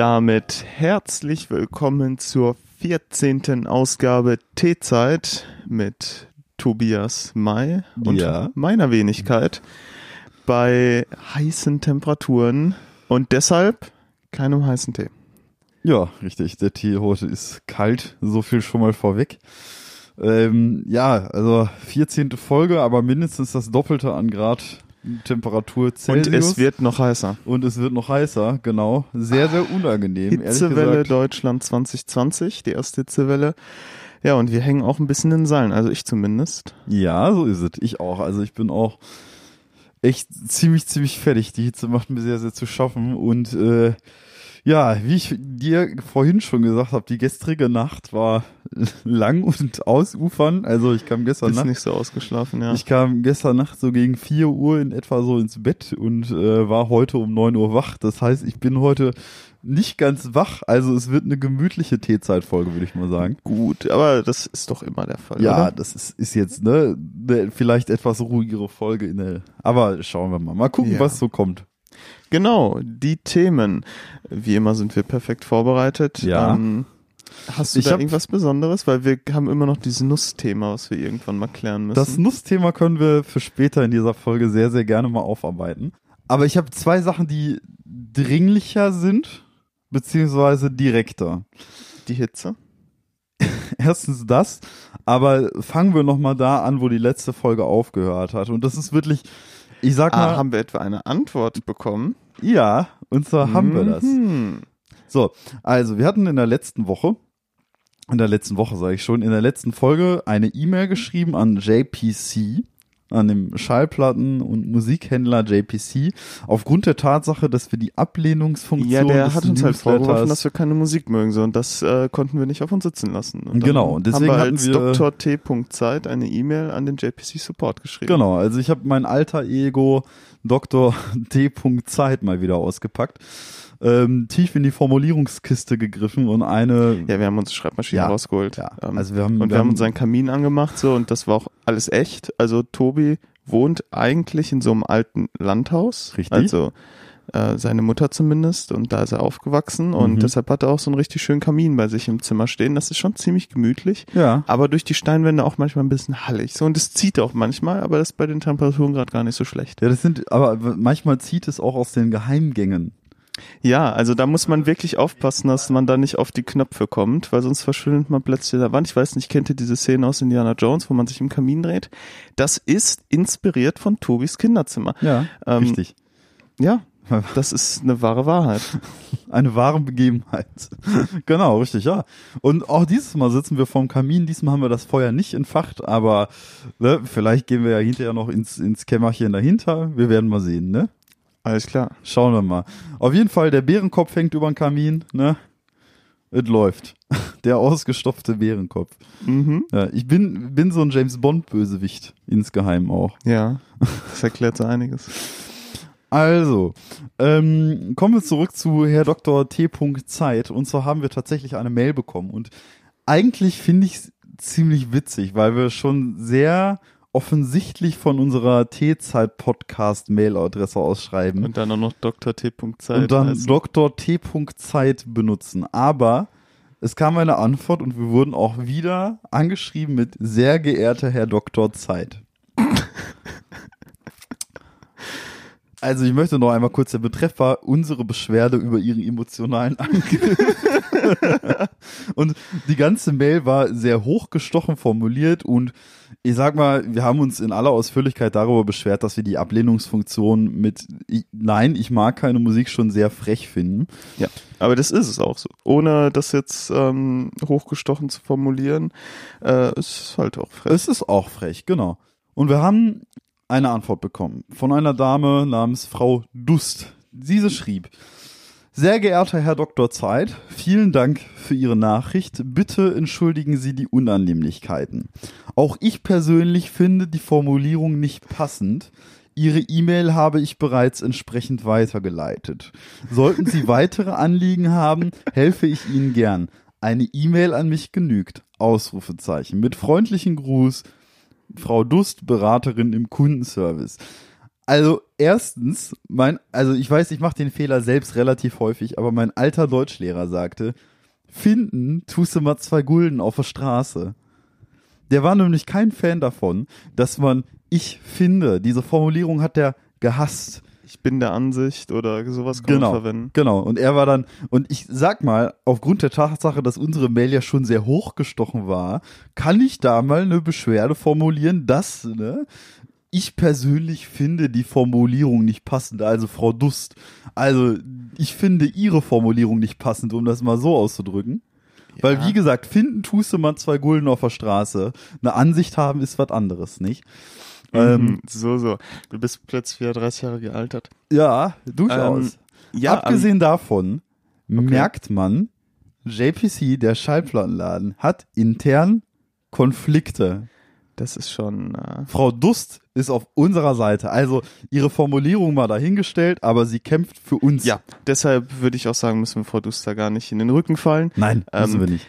damit herzlich willkommen zur 14. Ausgabe T-Zeit mit Tobias May und Ja. meiner Wenigkeit bei heißen Temperaturen und deshalb keinem heißen Tee. Ja, richtig. Der Tee heute ist kalt, so viel schon mal vorweg. Ähm, ja, also 14. Folge, aber mindestens das Doppelte an Grad Temperatur Celsius. Und es wird noch heißer. und es wird noch heißer, genau. Sehr, sehr unangenehm, Hitzewelle. Deutschland 2020, die erste Hitzewelle. Ja, und wir hängen auch ein bisschen in den Seilen, also ich zumindest. Ja, so ist es. Ich auch. Also ich bin auch echt ziemlich, ziemlich fertig. Die Hitze macht mir sehr, sehr zu schaffen. Und äh, ja, wie ich dir vorhin schon gesagt habe, die gestrige Nacht war lang und ausufern. Also ich kam gestern Bist Nacht. nicht so ausgeschlafen, ja. Ich kam gestern Nacht so gegen 4 Uhr in etwa so ins Bett und äh, war heute um 9 Uhr wach. Das heißt, ich bin heute nicht ganz wach. Also es wird eine gemütliche Teezeitfolge, würde ich mal sagen. Gut, aber das ist doch immer der Fall, Ja, oder? das ist, ist jetzt ne, ne vielleicht etwas ruhigere Folge in der. Aber schauen wir mal. Mal gucken, Ja. was so kommt. Genau, die Themen. Wie immer sind wir perfekt vorbereitet. Ja. Ähm, hast du Ich da irgendwas Besonderes? Weil wir haben immer noch dieses Nussthema, was wir irgendwann mal klären müssen. Das Nussthema können wir für später in dieser Folge sehr, sehr gerne mal aufarbeiten. Aber ich habe zwei Sachen, die dringlicher sind, beziehungsweise direkter. die Hitze. Erstens das, aber fangen wir nochmal da an, wo die letzte Folge aufgehört hat. Und das ist wirklich, ich sag mal, Ah, haben wir etwa eine Antwort bekommen? ja, und zwar haben wir das. Mhm. So, also wir hatten in der letzten Woche, in der letzten Woche sage ich schon, in der letzten Folge eine E-Mail geschrieben an JPC, an dem Schallplatten- und Musikhändler JPC, aufgrund der Tatsache, dass wir die Ablehnungsfunktion Ja, der hat uns halt vorgeworfen, dass wir keine Musik mögen, so und das äh, konnten wir nicht auf uns sitzen lassen. Und Genau, und deswegen haben wir hatten als wir- Dr. T. Zeit eine E-Mail an den JPC Support geschrieben. Genau, also ich habe mein alter Ego Dr. T. Zeit mal wieder ausgepackt, ähm, tief in die Formulierungskiste gegriffen und eine Ja, wir haben uns Schreibmaschine Ja, rausgeholt. ja, Ähm, also wir haben- und wir wir haben haben- unseren Kamin angemacht so und das war auch alles echt. Also Tobi wohnt eigentlich in so einem alten Landhaus. Richtig. Also äh, seine Mutter zumindest und da ist er aufgewachsen und Mhm. deshalb hat er auch so einen richtig schönen Kamin bei sich im Zimmer stehen. Das ist schon ziemlich gemütlich. ja, Aber durch die Steinwände auch manchmal ein bisschen hallig. So, und es zieht auch manchmal, aber das ist bei den Temperaturen gerade gar nicht so schlecht. ja, das sind, aber manchmal zieht es auch aus den Geheimgängen. Ja, also da muss man wirklich aufpassen, dass man da nicht auf die Knöpfe kommt, weil sonst verschwindet man plötzlich der Wand. Ich weiß nicht, kennt ihr diese Szene aus Indiana Jones, wo man sich im Kamin dreht? Das ist inspiriert von Tobis Kinderzimmer. Ja, Ähm, richtig. Ja, das ist eine wahre Wahrheit. Eine wahre Begebenheit. genau, richtig, ja. Und auch dieses Mal sitzen wir vorm Kamin. Diesmal haben wir das Feuer nicht entfacht, aber ne, vielleicht gehen wir ja hinterher noch ins, ins Kämmerchen dahinter. Wir werden mal sehen, ne? Alles klar. Schauen wir mal. Auf jeden Fall, der Bärenkopf hängt über den Kamin, ne? Es läuft. Der ausgestopfte Bärenkopf. Mhm. Ja, ich bin, bin so ein James Bond-Bösewicht, insgeheim auch. Ja, das erklärt so einiges. Also, ähm, kommen wir zurück zu Herr Dr. T. Zeit. Und zwar haben wir tatsächlich eine Mail bekommen. Und eigentlich finde ich es ziemlich witzig, weil wir schon sehr offensichtlich von unserer T-Zeit-Podcast-Mail-Adresse ausschreiben. Und dann auch noch Dr. T. Zeit. und dann. T. Zeit benutzen. Aber es kam eine Antwort und wir wurden auch wieder angeschrieben mit sehr geehrter Herr Dr. Zeit. Also ich möchte noch einmal kurz, der Betreff war unsere Beschwerde über ihren emotionalen Angriff. und die ganze Mail war sehr hochgestochen formuliert und ich sag mal, wir haben uns in aller Ausführlichkeit darüber beschwert, dass wir die Ablehnungsfunktion mit ich, Nein, ich mag keine Musik schon sehr frech finden. Ja, aber das ist es auch so. Ohne das jetzt ähm, hochgestochen zu formulieren, äh, ist halt auch frech. Es ist auch frech, genau. Und wir haben eine Antwort bekommen von einer Dame namens Frau Dust. Diese schrieb, sehr geehrter Herr Dr. Zeit, vielen Dank für Ihre Nachricht. Bitte entschuldigen Sie die Unannehmlichkeiten. Auch ich persönlich finde die Formulierung nicht passend. Ihre E-Mail habe ich bereits entsprechend weitergeleitet. Sollten Sie weitere Anliegen haben, helfe ich Ihnen gern. Eine E-Mail an mich genügt. Ausrufezeichen. Mit freundlichen Gruß, Frau Dust, Beraterin im Kundenservice. Also erstens, mein, also ich weiß, ich mache den Fehler selbst relativ häufig, aber mein alter Deutschlehrer sagte, finden tust du mal zwei Gulden auf der Straße. Der war nämlich kein Fan davon, dass man ich finde, diese Formulierung hat der gehasst. Ich bin der Ansicht oder sowas kann Genau, man verwenden. genau. Und er war dann, und ich sag mal, aufgrund der Tatsache, dass unsere Mail ja schon sehr hochgestochen war, kann ich da mal eine Beschwerde formulieren, dass, ne, ich persönlich finde die Formulierung nicht passend, also Frau Dust. Also, ich finde ihre Formulierung nicht passend, um das mal so auszudrücken. Weil, Ja. wie gesagt, finden tust du mal zwei Gulden auf der Straße. Eine Ansicht haben ist was anderes, nicht? Ähm, Mhm, so, so. Du bist plötzlich wieder 30 Jahre gealtert. ja, durchaus. Ähm, ja, Abgesehen davon merkt man, JPC, der Schallplattenladen, hat intern Konflikte. Das ist schon. Äh, Frau Dust ist auf unserer Seite. Also ihre Formulierung mal dahingestellt, aber sie kämpft für uns. ja, deshalb würde ich auch sagen, müssen wir Frau Duster gar nicht in den Rücken fallen. Nein, müssen Ähm, wir nicht.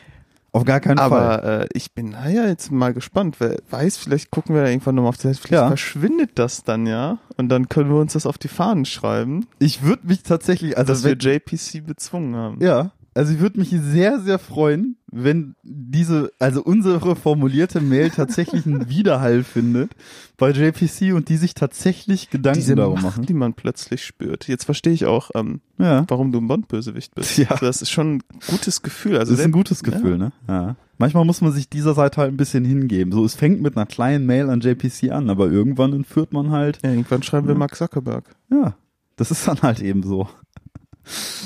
Auf gar keinen Fall. Aber äh, ich bin naja jetzt mal gespannt. Wer weiß, vielleicht gucken wir da irgendwann nochmal auf die Seite. Vielleicht Ja. verschwindet das dann ja. Und dann können wir uns das auf die Fahnen schreiben, Ich würde mich tatsächlich, also dass wir wenn, JPC bezwungen haben. ja, also ich würde mich sehr, sehr freuen, wenn diese, also unsere formulierte Mail tatsächlich einen Widerhall findet bei JPC und die sich tatsächlich Gedanken Diese darum Macht, machen. die man plötzlich spürt. Jetzt verstehe ich auch, ähm, Ja. warum du ein Bond-Bösewicht bist. Ja. Also das ist schon ein gutes Gefühl. Also Das ist ein gutes Gefühl, ne? Ja. Manchmal muss man sich dieser Seite halt ein bisschen hingeben. So, es fängt mit einer kleinen Mail an JPC an, aber irgendwann entführt man halt, Ja, irgendwann schreiben wir Ja. Mark Zuckerberg. ja, das ist dann halt eben so.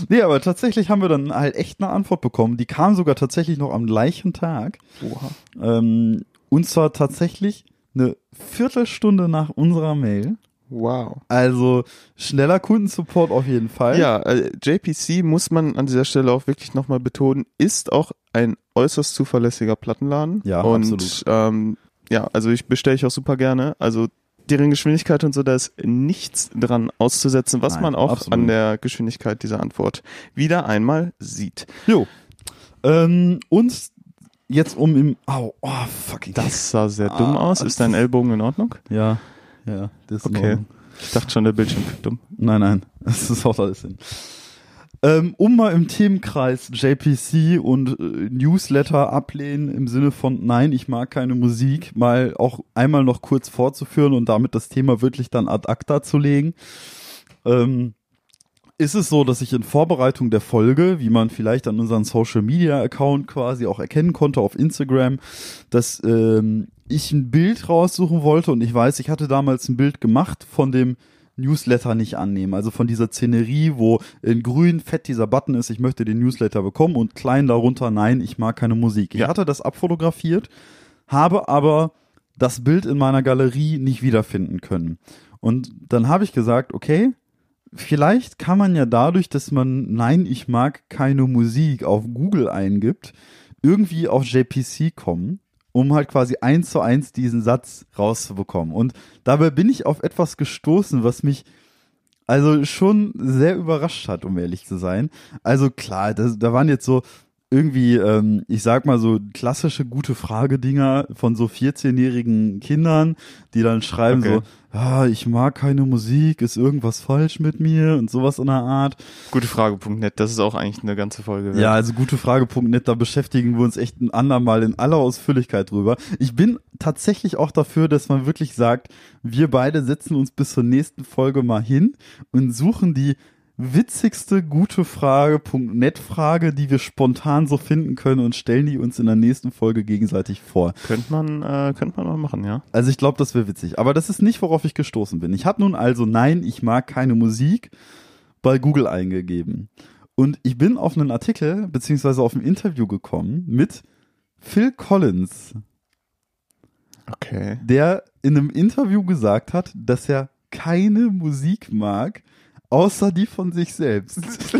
Nee, aber tatsächlich haben wir dann halt echt eine Antwort bekommen. Die kam sogar tatsächlich noch am gleichen Tag. Oha. Ähm, und zwar tatsächlich eine Viertelstunde nach unserer Mail. Wow. Also schneller Kundensupport auf jeden Fall. Ja, äh, JPC muss man an dieser Stelle auch wirklich nochmal betonen, ist auch ein äußerst zuverlässiger Plattenladen. Ja, und, absolut. Ähm, ja, also ich bestelle ich auch super gerne. Also deren Geschwindigkeit und so, da ist nichts dran auszusetzen, was Nein, man auch absolut. an der Geschwindigkeit dieser Antwort wieder einmal sieht. Jo. Ähm, und jetzt um im. Au, oh, fucking. Das sah sehr dumm Ah, aus. Ist dein Ellbogen in Ordnung? Ja, ja, das ist Okay. Ich dachte schon, der Bildschirm dumm. Nein, nein, das ist auch alles hin. Ähm, um mal im Themenkreis JPC und äh, Newsletter ablehnen im Sinne von Nein, ich mag keine Musik, mal auch einmal noch kurz vorzuführen und damit das Thema wirklich dann ad acta zu legen. Ähm, ist es so, dass ich in Vorbereitung der Folge, wie man vielleicht an unseren Social Media Account quasi auch erkennen konnte auf Instagram, dass ähm, ich ein Bild raussuchen wollte und ich weiß, ich hatte damals ein Bild gemacht von dem Newsletter nicht annehmen, also von dieser Szenerie, wo in grün fett dieser Button ist, ich möchte den Newsletter bekommen und klein darunter, nein, ich mag keine Musik. Ich Ja. hatte das abfotografiert, habe aber das Bild in meiner Galerie nicht wiederfinden können. Und dann habe ich gesagt, okay, vielleicht kann man ja dadurch, dass man Nein, ich mag keine Musik auf Google eingibt, irgendwie auf JPC kommen, um halt quasi eins zu eins diesen Satz rauszubekommen. Und dabei bin ich auf etwas gestoßen, was mich also schon sehr überrascht hat, um ehrlich zu sein. Also klar, das, da waren jetzt so irgendwie, ähm, ich sag mal so klassische gute Frage-Dinger von so 14-jährigen Kindern, die dann schreiben Okay. so, ah, ich mag keine Musik, ist irgendwas falsch mit mir und sowas in der Art. Gutefrage.net, das ist auch eigentlich eine ganze Folge. wert. Ja, also gutefrage.net, da beschäftigen wir uns echt ein andermal in aller Ausführlichkeit drüber. Ich bin tatsächlich auch dafür, dass man wirklich sagt, wir beide setzen uns bis zur nächsten Folge mal hin und suchen die witzigste gutefrage.net Frage, die wir spontan so finden können und stellen die uns in der nächsten Folge gegenseitig vor. Könnte man, äh, könnte man mal machen, ja. Also ich glaube, das wäre witzig. Aber das ist nicht, worauf ich gestoßen bin. Ich habe nun also Nein, ich mag keine Musik bei Google eingegeben. Und ich bin auf einen Artikel beziehungsweise auf ein Interview gekommen mit Phil Collins, Okay. der in einem Interview gesagt hat, dass er keine Musik mag, außer die von sich selbst.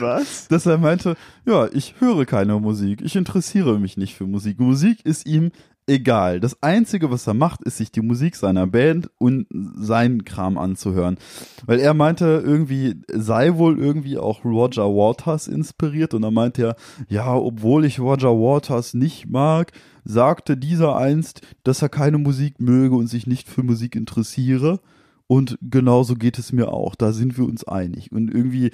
Was? dass er meinte, ja, ich höre keine Musik, ich interessiere mich nicht für Musik. Musik ist ihm egal. Das Einzige, was er macht, ist sich die Musik seiner Band und seinen Kram anzuhören. Weil er meinte, irgendwie sei wohl irgendwie auch Roger Waters inspiriert und dann meinte er, ja, obwohl ich Roger Waters nicht mag, sagte dieser einst, dass er keine Musik möge und sich nicht für Musik interessiere. Und genauso geht es mir auch. Da sind wir uns einig. Und irgendwie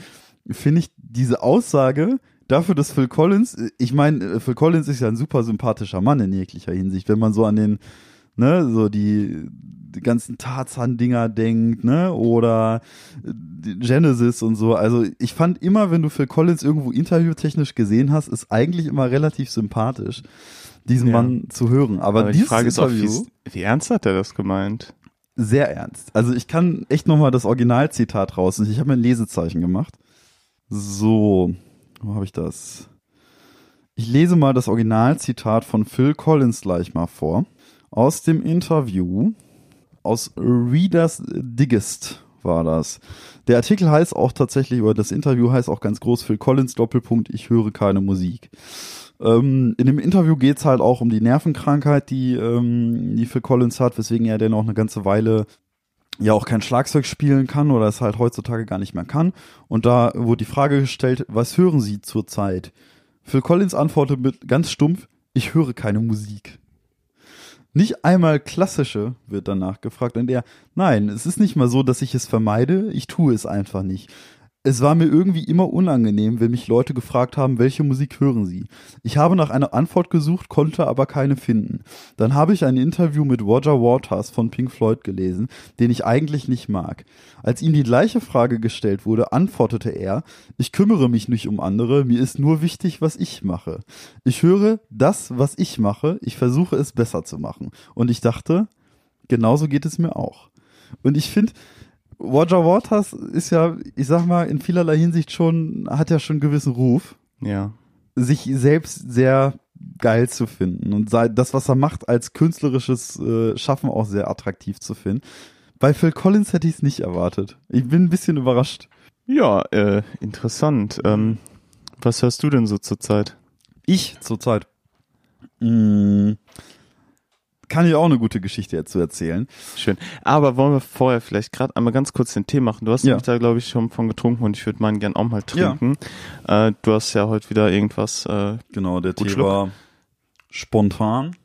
finde ich diese Aussage dafür, dass Phil Collins, ich meine, Phil Collins ist ja ein super sympathischer Mann in jeglicher Hinsicht, wenn man so an den, ne, so die, die ganzen Tarzan-Dinger denkt, ne, oder Genesis und so. Also ich fand immer, wenn du Phil Collins irgendwo interviewtechnisch gesehen hast, ist eigentlich immer relativ sympathisch, diesen Ja. Mann zu hören. Aber, Aber die dieses Frage ist auch, wie, wie ernst hat er das gemeint? Sehr ernst. Also ich kann echt nochmal das Originalzitat raus. Ich habe mir ein Lesezeichen gemacht. So, wo habe ich das? Ich lese mal das Originalzitat von Phil Collins gleich mal vor. Aus dem Interview aus Reader's Digest war das. Der Artikel heißt auch tatsächlich, oder das Interview heißt auch ganz groß Phil Collins Doppelpunkt, ich höre keine Musik. Ähm, in dem Interview geht's halt auch um die Nervenkrankheit, die, ähm, die Phil Collins hat, weswegen er denn auch eine ganze Weile ja auch kein Schlagzeug spielen kann oder es halt heutzutage gar nicht mehr kann. Und da wurde die Frage gestellt, was hören Sie zurzeit? Phil Collins antwortet mit ganz stumpf, ich höre keine Musik. Nicht einmal klassische wird danach gefragt und er, nein, es ist nicht mal so, dass ich es vermeide, ich tue es einfach nicht. Es war mir irgendwie immer unangenehm, wenn mich Leute gefragt haben, welche Musik hören sie. Ich habe nach einer Antwort gesucht, konnte aber keine finden. Dann habe ich ein Interview mit Roger Waters von Pink Floyd gelesen, den ich eigentlich nicht mag. Als ihm die gleiche Frage gestellt wurde, antwortete er, ich kümmere mich nicht um andere, mir ist nur wichtig, was ich mache. Ich höre das, was ich mache, ich versuche es besser zu machen. Und ich dachte, genauso geht es mir auch. Und ich finde, Roger Waters ist ja, ich sag mal, in vielerlei Hinsicht schon, hat ja schon einen gewissen Ruf, Ja. sich selbst sehr geil zu finden und das, was er macht, als künstlerisches äh, Schaffen auch sehr attraktiv zu finden. Bei Phil Collins hätte ich es nicht erwartet. Ich bin ein bisschen überrascht. Ja, äh, interessant. Ähm, was hörst du denn so zurzeit? Ich zurzeit. Mh, kann ich auch eine gute Geschichte dazu erzählen. Schön. Aber wollen wir vorher vielleicht gerade einmal ganz kurz den Tee machen? Du hast Ja. nämlich da, glaube ich, schon von getrunken und ich würde meinen gern auch mal trinken. Äh, du hast ja heute wieder irgendwas. Äh, Genau, der Tee Schluck. war spontan,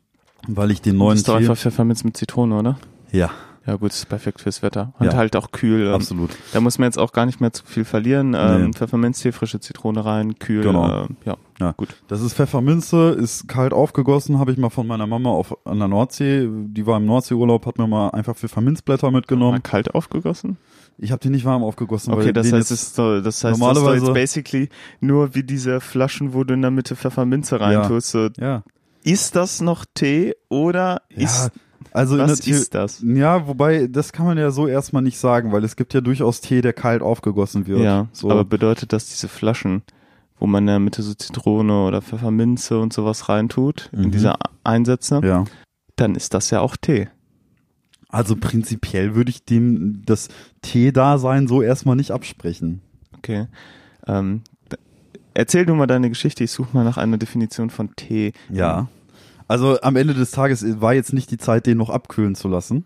weil ich den neuen ist doch einfach Pfefferminz mit Zitrone, oder? Ja, Ja, gut, ist perfekt fürs Wetter. Und Ja. halt auch kühl. Absolut. Da muss man jetzt auch gar nicht mehr zu viel verlieren. Ähm, Nee. Pfefferminztee, frische Zitrone rein, kühl. Genau. Äh, ja, Ja. gut. Das ist Pfefferminze, ist kalt aufgegossen, habe ich mal von meiner Mama auf, an der Nordsee. Die war im Nordseeurlaub, hat mir mal einfach Pfefferminzblätter Mal mitgenommen. kalt aufgegossen? Ich habe die nicht warm aufgegossen. Okay, weil das heißt, ist so, das heißt, das ist normalerweise- doch jetzt basically nur wie diese Flaschen, wo du in der Mitte Pfefferminze reintust. So, ja, ist das noch Tee oder ja, ist, also was ist das? Ja, wobei, das kann man ja so erstmal nicht sagen, weil es gibt ja durchaus Tee, der kalt aufgegossen wird. Ja, so. aber bedeutet das diese Flaschen, wo man in der Mitte so Zitrone oder Pfefferminze und sowas reintut, Mhm. in diese Einsätze, ja. dann ist das ja auch Tee. Also prinzipiell würde ich dem das Tee-Dasein so erstmal nicht absprechen. Okay. Ähm, erzähl du mal deine Geschichte, ich suche mal nach einer Definition von Tee. Ja. Also am Ende des Tages war jetzt nicht die Zeit, den noch abkühlen zu lassen.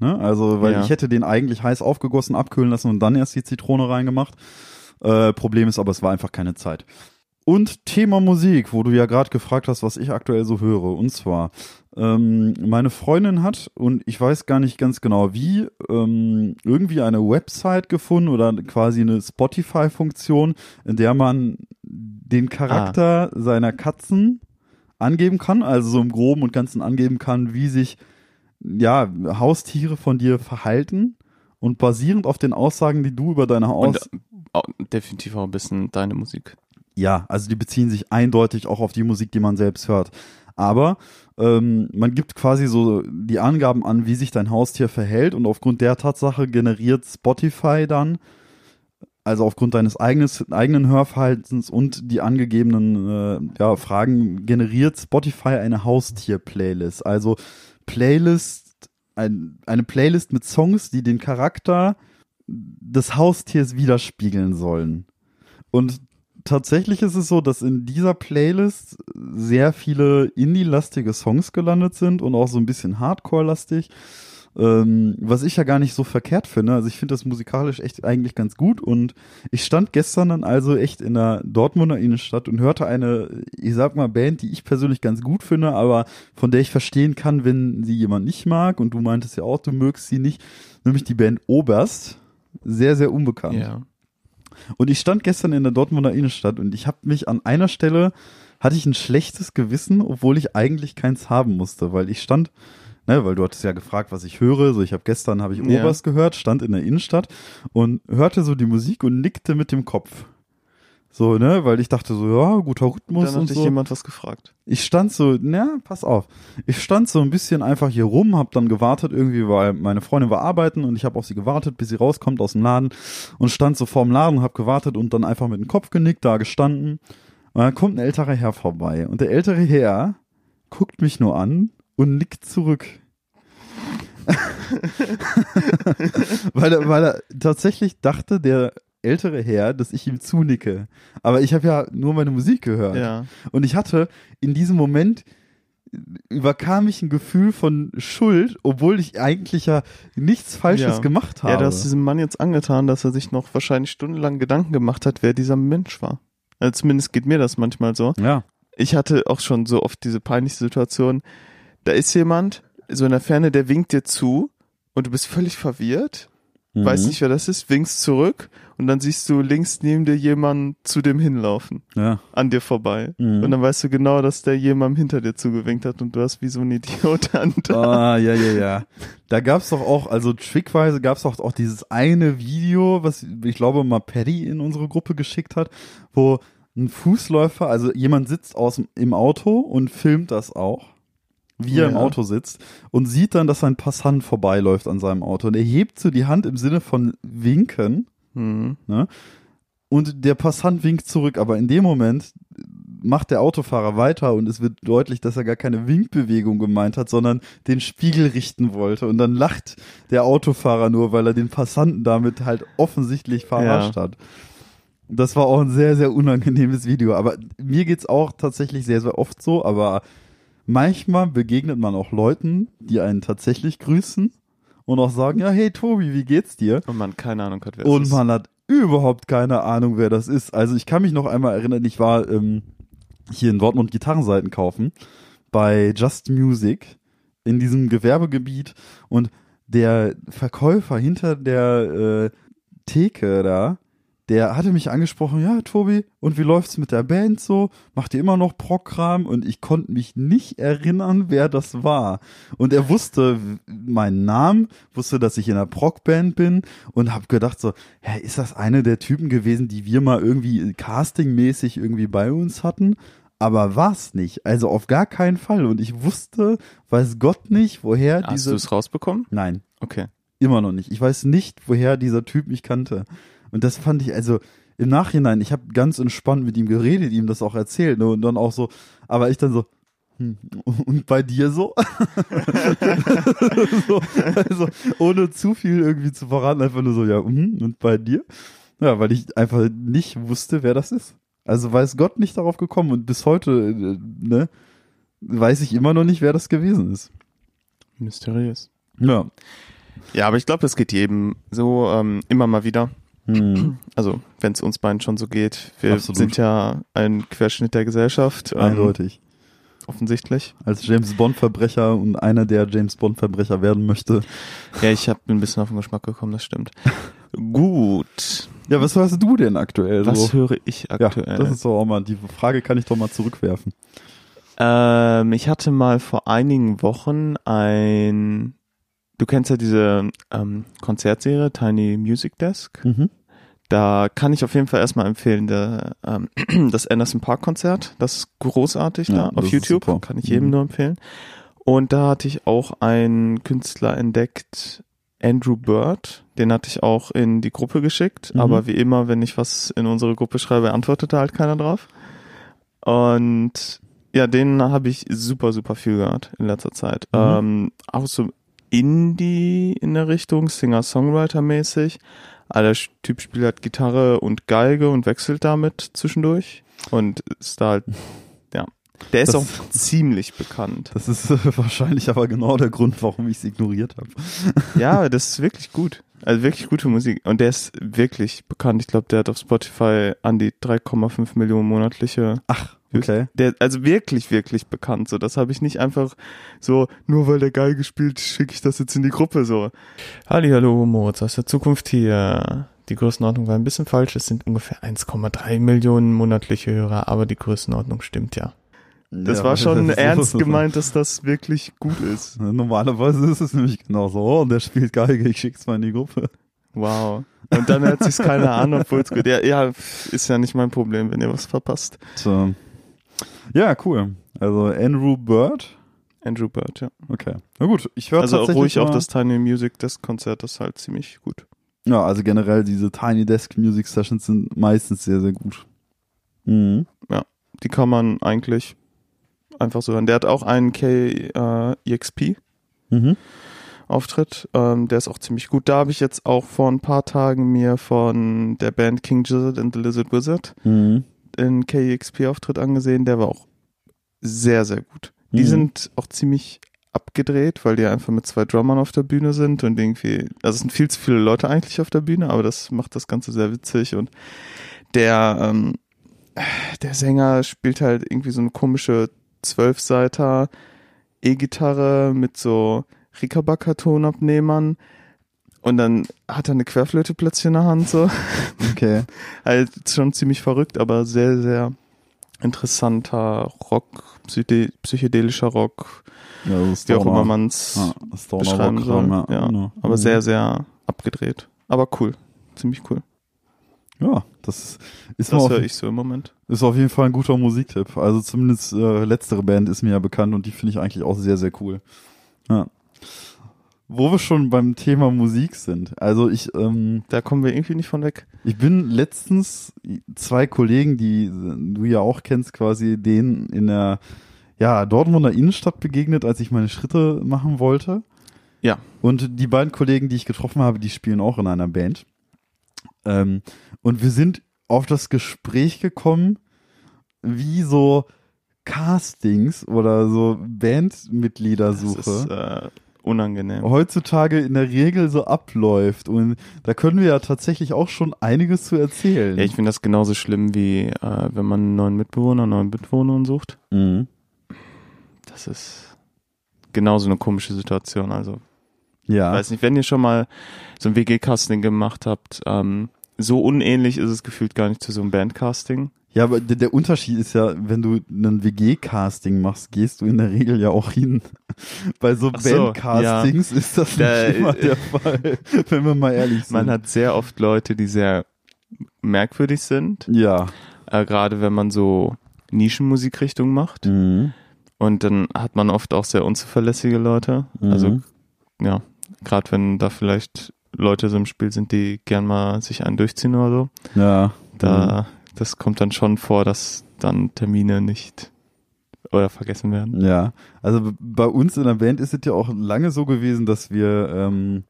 Ne? Also, weil Ja. ich hätte den eigentlich heiß aufgegossen, abkühlen lassen und dann erst die Zitrone reingemacht. Äh, Problem ist aber, es war einfach keine Zeit. Und Thema Musik, wo du ja gerade gefragt hast, was ich aktuell so höre. Und zwar, ähm, meine Freundin hat, und ich weiß gar nicht ganz genau wie, ähm, irgendwie eine Website gefunden oder quasi eine Spotify-Funktion, in der man den Charakter seiner Katzen angeben kann, also so im Groben und Ganzen angeben kann, wie sich ja Haustiere von dir verhalten und basierend auf den Aussagen, die du über deine Haus Und äh, auch, definitiv auch ein bisschen deine Musik. ja, also die beziehen sich eindeutig auch auf die Musik, die man selbst hört. Aber ähm, man gibt quasi so die Angaben an, wie sich dein Haustier verhält und aufgrund der Tatsache generiert Spotify dann, also aufgrund deines eigenes, eigenen Hörverhaltens und die angegebenen äh, ja, Fragen, generiert Spotify eine Haustier-Playlist. Also Playlist, ein, eine Playlist mit Songs, die den Charakter des Haustiers widerspiegeln sollen. Und tatsächlich ist es so, dass in dieser Playlist sehr viele indie-lastige Songs gelandet sind und auch so ein bisschen Hardcore-lastig. Ähm, was ich ja gar nicht so verkehrt finde. Also ich finde das musikalisch echt eigentlich ganz gut und ich stand gestern dann also echt in der Dortmunder Innenstadt und hörte eine, ich sag mal, Band, die ich persönlich ganz gut finde, aber von der ich verstehen kann, wenn sie jemand nicht mag und du meintest ja auch, du mögst sie nicht, nämlich die Band Oberst. Sehr, sehr unbekannt. Ja. Und ich stand gestern in der Dortmunder Innenstadt und ich habe mich an einer Stelle hatte ich ein schlechtes Gewissen, obwohl ich eigentlich keins haben musste, weil ich stand, ne, weil du hattest ja gefragt, was ich höre. So, ich habe gestern habe ich Ja. Oberst gehört, stand in der Innenstadt und hörte so die Musik und nickte mit dem Kopf. So, ne, weil ich dachte so, ja, guter Rhythmus Dann und hat dich so. jemand was gefragt. Ich stand so, na, pass auf. Ich stand so ein bisschen einfach hier rum, hab dann gewartet irgendwie, weil meine Freundin war arbeiten und ich habe auf sie gewartet, bis sie rauskommt aus dem Laden und stand so vorm Laden und hab gewartet und dann einfach mit dem Kopf genickt, da gestanden. Und dann kommt ein älterer Herr vorbei und der ältere Herr guckt mich nur an und nickt zurück. weil, er, weil er tatsächlich dachte, der ältere Herr, dass ich ihm zunicke. Aber ich habe ja nur meine Musik gehört. Ja. Und ich hatte in diesem Moment überkam mich ein Gefühl von Schuld, obwohl ich eigentlich ja nichts Falsches Ja. gemacht habe. Ja, du hast diesem Mann jetzt angetan, dass er sich noch wahrscheinlich stundenlang Gedanken gemacht hat, wer dieser Mensch war. Also zumindest geht mir das manchmal so. ja. Ich hatte auch schon so oft diese peinliche Situation. Da ist jemand, so in der Ferne, der winkt dir zu und du bist völlig verwirrt, Mhm. weißt nicht, wer das ist, winkst zurück und dann siehst du links neben dir jemanden zu dem hinlaufen, Ja. an dir vorbei. Mhm. Und dann weißt du genau, dass der jemandem hinter dir zugewinkt hat und du hast wie so ein Idiot an. Ah, ja, ja, ja. Da gab's doch auch, also trickweise gab's doch auch dieses eine Video, was ich glaube mal Paddy in unsere Gruppe geschickt hat, wo ein Fußläufer, also jemand sitzt aus, dem- im Auto und filmt das auch, wie er im Ja. Auto sitzt und sieht dann, dass ein Passant vorbeiläuft an seinem Auto und er hebt so die Hand im Sinne von winken Hm. ne? Und der Passant winkt zurück, aber in dem Moment macht der Autofahrer weiter und es wird deutlich, dass er gar keine Winkbewegung gemeint hat, sondern den Spiegel richten wollte. Und dann lacht der Autofahrer nur, weil er den Passanten damit halt offensichtlich verarscht hat. Das war auch ein sehr, sehr unangenehmes Video. Aber mir geht's auch tatsächlich sehr, sehr oft so, aber manchmal begegnet man auch Leuten, die einen tatsächlich grüßen und auch sagen, ja, hey Tobi, wie geht's dir? Und man keine Ahnung hat, wer Und ist. man hat überhaupt keine Ahnung, wer das ist. Also ich kann mich noch einmal erinnern, ich war ähm, hier in Dortmund Gitarrenseiten kaufen bei Just Music in diesem Gewerbegebiet und der Verkäufer hinter der äh, Theke da, der hatte mich angesprochen, ja, Tobi, und wie läuft's mit der Band so? Macht ihr immer noch Prog-Kram? Und ich konnte mich nicht erinnern, wer das war. Und er wusste meinen Namen, wusste, dass ich in einer Prog-Band bin und hab gedacht so, hä, ist das eine der Typen gewesen, die wir mal irgendwie castingmäßig irgendwie bei uns hatten? Aber war's nicht. Also auf gar keinen Fall. Und ich wusste, weiß Gott nicht, woher Hast diese... du es rausbekommen? Nein. Okay. Immer noch nicht. Ich weiß nicht, woher dieser Typ mich kannte. Und das fand ich, also im Nachhinein, ich habe ganz entspannt mit ihm geredet, ihm das auch erzählt. Ne? Und dann auch so, aber ich dann so, hm, und bei dir so? so? Also ohne zu viel irgendwie zu verraten, einfach nur so, ja, hm, und bei dir? Ja, weil ich einfach nicht wusste, wer das ist. Also weiß Gott nicht darauf gekommen und bis heute, äh, ne, weiß ich immer noch nicht, wer das gewesen ist. Mysteriös. Ja. Ja, aber ich glaube, das geht jedem so ähm, immer mal wieder. Hm. Also, wenn es uns beiden schon so geht. Wir Absolut. sind ja ein Querschnitt der Gesellschaft. Ähm, Eindeutig. offensichtlich. als James Bond Verbrecher und einer, der James Bond Verbrecher werden möchte. Ja, ich habe ein bisschen auf den Geschmack gekommen, das stimmt. Gut. Ja, was hörst du denn aktuell? Was so? höre ich ja, aktuell? das ist doch auch mal, die Frage kann ich doch mal zurückwerfen. ähm, ich hatte mal vor einigen Wochen ein, du kennst ja diese ähm, Konzertserie Tiny Music Desk. Mhm. Da kann ich auf jeden Fall erstmal empfehlen, der, ähm, das Anderson Park Konzert. Das ist großartig Ja, da auf YouTube. Kann ich jedem Mhm. nur empfehlen. Und da hatte ich auch einen Künstler entdeckt, Andrew Bird. Den hatte ich auch in die Gruppe geschickt. Mhm. Aber wie immer, wenn ich was in unsere Gruppe schreibe, antwortet da halt keiner drauf. Und ja, den habe ich super, super viel gehört in letzter Zeit. Mhm. Ähm, auch so Indie in der Richtung, Singer-Songwriter-mäßig. Aber der Typ spielt halt Gitarre und Geige und wechselt damit zwischendurch. Und ist da halt, ja. Der ist Das- auch ziemlich bekannt. Das ist äh, wahrscheinlich aber genau der Grund, warum ich es ignoriert habe. Ja, das ist wirklich gut. Also wirklich gute Musik. Und der ist wirklich bekannt. Ich glaube, der hat auf Spotify an die 3,5 Millionen monatliche. Ach, okay. Der, also wirklich, wirklich bekannt. So, das habe ich nicht einfach so, nur weil der Geige spielt, schicke ich das jetzt in die Gruppe so. Hallo, Moritz aus der Zukunft hier. Die Größenordnung war ein bisschen falsch. Es sind ungefähr 1,3 Millionen monatliche Hörer, aber die Größenordnung stimmt ja. Das Ja, war schon das ernst so- gemeint, dass das wirklich gut ist. Normalerweise ist es nämlich genau so. Oh, und der spielt Geige, ich schick's mal in die Gruppe. Wow. Und dann hört sich's keiner an, obwohl es gut. Ja, ja, ist ja nicht mein Problem, wenn ihr was verpasst. Tja. Ja, cool. Also Andrew Bird. Andrew Bird, ja. Okay. Na gut, ich höre Also tatsächlich ruhig auch das Tiny Music Desk Konzert, das ist halt ziemlich gut. Ja, also generell diese Tiny Desk Music Sessions sind meistens sehr, sehr gut. Mhm. Die kann man eigentlich einfach so hören. Der hat auch einen KEXP Mhm. Auftritt, ähm, der ist auch ziemlich gut. Da habe ich jetzt auch vor ein paar Tagen mir von der Band King Gizzard and the Lizard Wizard Mhm. Einen KEXP Auftritt angesehen, der war auch sehr, sehr gut. Die Mhm. sind auch ziemlich abgedreht, weil die einfach mit zwei Drummern auf der Bühne sind und irgendwie, also es sind viel zu viele Leute eigentlich auf der Bühne, aber das macht das Ganze sehr witzig und der, ähm, der Sänger spielt halt irgendwie so eine komische Zwölfseiter E-Gitarre mit so Rickenbacker-Tonabnehmern und dann hat er eine Querflöte plötzlich in der Hand so. Okay. Halt schon ziemlich verrückt, aber sehr, sehr interessanter Rock, psyche psychedelischer Rock, Ja, also wie auch immer Stoner- man's ja, beschreiben Rockkram, soll. Ja, genau. aber Mhm. sehr, sehr abgedreht. Aber cool. Ziemlich cool. Ja, das ist, ist, Das höre ich so im Moment. ist auf jeden Fall ein guter Musiktipp. Also zumindest äh, letztere Band ist mir ja bekannt und die finde ich eigentlich auch sehr, sehr cool. Ja. Wo wir schon beim Thema Musik sind. Also ich, ähm, Da kommen wir irgendwie nicht von weg. ich bin letztens zwei Kollegen, die du ja auch kennst, quasi denen in der ja, Dortmunder Innenstadt begegnet, als ich meine Schritte machen wollte. Ja. Und die beiden Kollegen, die ich getroffen habe, die spielen auch in einer Band. Ähm, und wir sind auf das Gespräch gekommen, wie so Castings oder so Das Bandmitgliedersuche ist äh, unangenehm. heutzutage in der Regel so abläuft. Und da können wir ja tatsächlich auch schon einiges zu erzählen. Ja, ich finde das genauso schlimm wie äh, wenn man einen neuen Mitbewohner, neuen Mitbewohnerin sucht. mhm. Das ist genauso eine komische Situation. Also Ja. weiß nicht, wenn ihr schon mal so ein WG-Casting gemacht habt, ähm, so unähnlich ist es gefühlt gar nicht zu so einem Bandcasting. Ja, aber der, der Unterschied ist ja, wenn du einen WG-Casting machst, gehst du in der Regel ja auch hin. Bei so Ach so, Bandcastings ist das Da, nicht immer äh, der Fall, wenn wir mal ehrlich sind. Man hat sehr oft Leute, die sehr merkwürdig sind, ja. äh, gerade wenn man so Nischenmusikrichtung macht. Mhm. Und dann hat man oft auch sehr unzuverlässige Leute. Also Mhm. ja, gerade wenn da vielleicht Leute so im Spiel sind, die gern mal sich einen durchziehen oder so. Ja. Da, das kommt dann schon vor, dass dann Termine nicht oder vergessen werden. Ja, also bei uns in der Band ist es ja auch lange so gewesen, dass wir ähm,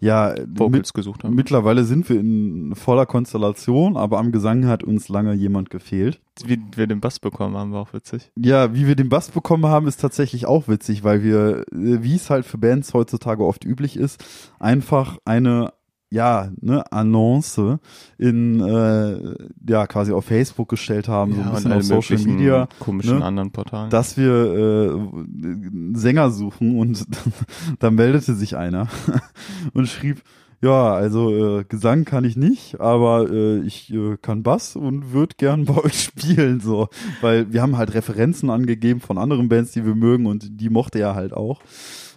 ja mit, Vocals gesucht haben. mittlerweile sind wir in voller Konstellation, aber am Gesang hat uns lange jemand gefehlt. Wie wir den Bass bekommen haben, war auch witzig. Ja, wie wir den Bass bekommen haben, ist tatsächlich auch witzig, weil wir, äh, wie es halt für Bands heutzutage oft üblich ist, einfach eine ja, ne, Annonce in äh, ja quasi auf Facebook gestellt haben, so ein bisschen auf Social Media. komischen ne? anderen Portalen. dass wir äh, Sänger suchen und da meldete sich einer und schrieb, ja, also äh, Gesang kann ich nicht, aber äh, ich äh, kann Bass und würde gern bei euch spielen, so, weil wir haben halt Referenzen angegeben von anderen Bands, die wir mögen und die mochte er halt auch.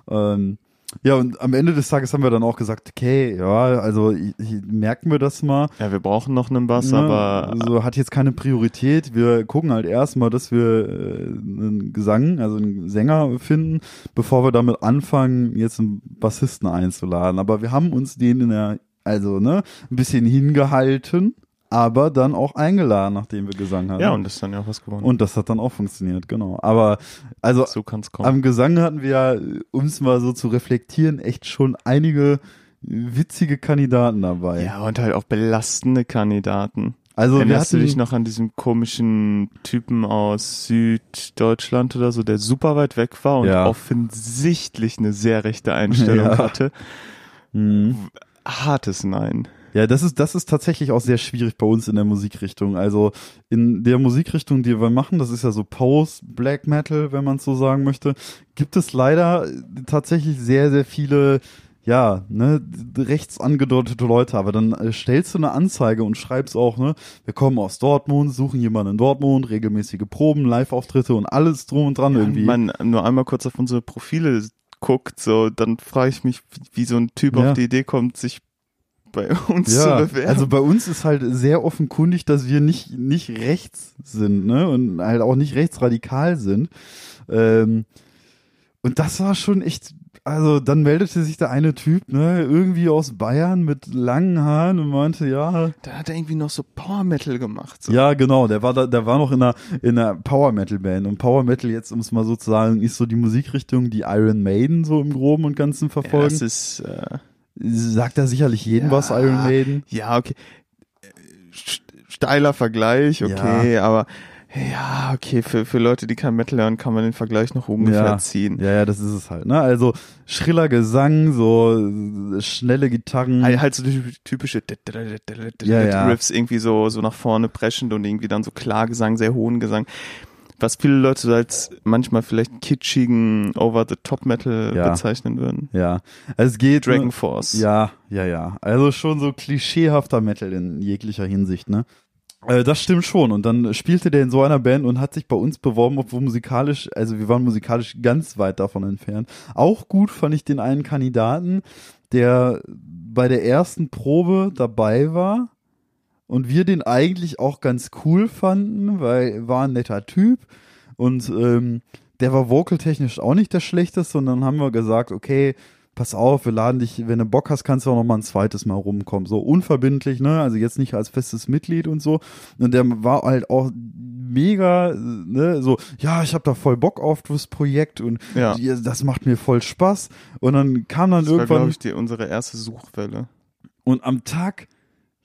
Ähm, ja, und am Ende des Tages haben wir dann auch gesagt, okay, ja, also ich, ich, merken wir das mal. ja, wir brauchen noch einen Bass, Ne, aber so hat jetzt keine Priorität. Wir gucken halt erstmal, dass wir äh, einen Gesang, also einen Sänger finden, bevor wir damit anfangen, jetzt einen Bassisten einzuladen. Aber wir haben uns den in der, also ne, ein bisschen hingehalten, aber dann auch eingeladen, nachdem wir Gesang hatten. ja, und das ist dann ja auch was geworden. Und das hat dann auch funktioniert, genau. Aber also so am Gesang hatten wir, um es mal so zu reflektieren, echt schon einige witzige Kandidaten dabei. Ja, und halt auch belastende Kandidaten. Also Erinnerst du dich noch an diesen komischen Typen aus Süddeutschland oder so, der super weit weg war und Ja. offensichtlich eine sehr rechte Einstellung Ja. hatte? Mhm. Hartes Nein. Ja, das ist, das ist tatsächlich auch sehr schwierig bei uns in der Musikrichtung. Also in der Musikrichtung, die wir machen, das ist ja so Post, Black Metal, wenn man es so sagen möchte, gibt es leider tatsächlich sehr, sehr viele, ja, ne, rechts angedeutete Leute. Aber dann äh, stellst du eine Anzeige und schreibst auch, ne, wir kommen aus Dortmund, suchen jemanden in Dortmund, regelmäßige Proben, Live-Auftritte und alles drum und dran irgendwie. Wenn man nur einmal kurz auf unsere Profile guckt, so, dann frage ich mich, wie, wie so ein Typ Ja. auf die Idee kommt, sich bei uns Ja, zu bewerben. also bei uns ist halt sehr offenkundig, dass wir nicht, nicht rechts sind, ne? Und halt auch nicht rechtsradikal sind. Ähm, und das war schon echt, also dann meldete sich der eine Typ, ne, irgendwie aus Bayern mit langen Haaren und meinte, ja, da hat er irgendwie noch so Power Metal gemacht. So. ja, genau, der war da, der war noch in einer, in einer Power Metal Band. Und Power Metal jetzt, um es mal so zu sagen, ist so die Musikrichtung, die Iron Maiden so im Groben und Ganzen Ja, verfolgen. das ist, äh, Sagt da sicherlich jedem Ja. was, Iron Maiden. ja, okay. Äh, st- Steiler Vergleich, okay, aber ja, okay, für, für Leute, die kein Metal hören, kann man den Vergleich noch ungefähr Ja. ziehen. Ja, ja, das ist es halt, ne? Also schriller Gesang, so äh, schnelle Gitarren. Halt, halt so typische Ja, ja. Riffs irgendwie so, so nach vorne preschend und irgendwie dann so Klargesang, sehr hohen Gesang. Was viele Leute als manchmal vielleicht kitschigen Over-the-Top-Metal Ja. bezeichnen würden. Ja, also es geht. Dragon ne? Force. Ja, ja, ja. Also schon so klischeehafter Metal in jeglicher Hinsicht, ne? Äh, das stimmt schon. Und dann spielte der in so einer Band und hat sich bei uns beworben, obwohl musikalisch, also wir waren musikalisch ganz weit davon entfernt. Auch gut fand ich den einen Kandidaten, der bei der ersten Probe dabei war und wir den eigentlich auch ganz cool fanden, weil war ein netter Typ und ähm, der war vocaltechnisch auch nicht der schlechteste und dann haben wir gesagt, okay, pass auf, wir laden dich, wenn du Bock hast, kannst du auch noch mal ein zweites Mal rumkommen. So unverbindlich, ne? Also jetzt nicht als festes Mitglied und so. Und der war halt auch mega, ne, so, ja, ich habe da voll Bock auf das Projekt und Ja. das macht mir voll Spaß. Und dann kam dann Das war, irgendwann glaube ich, die, unsere erste Suchwelle. und am Tag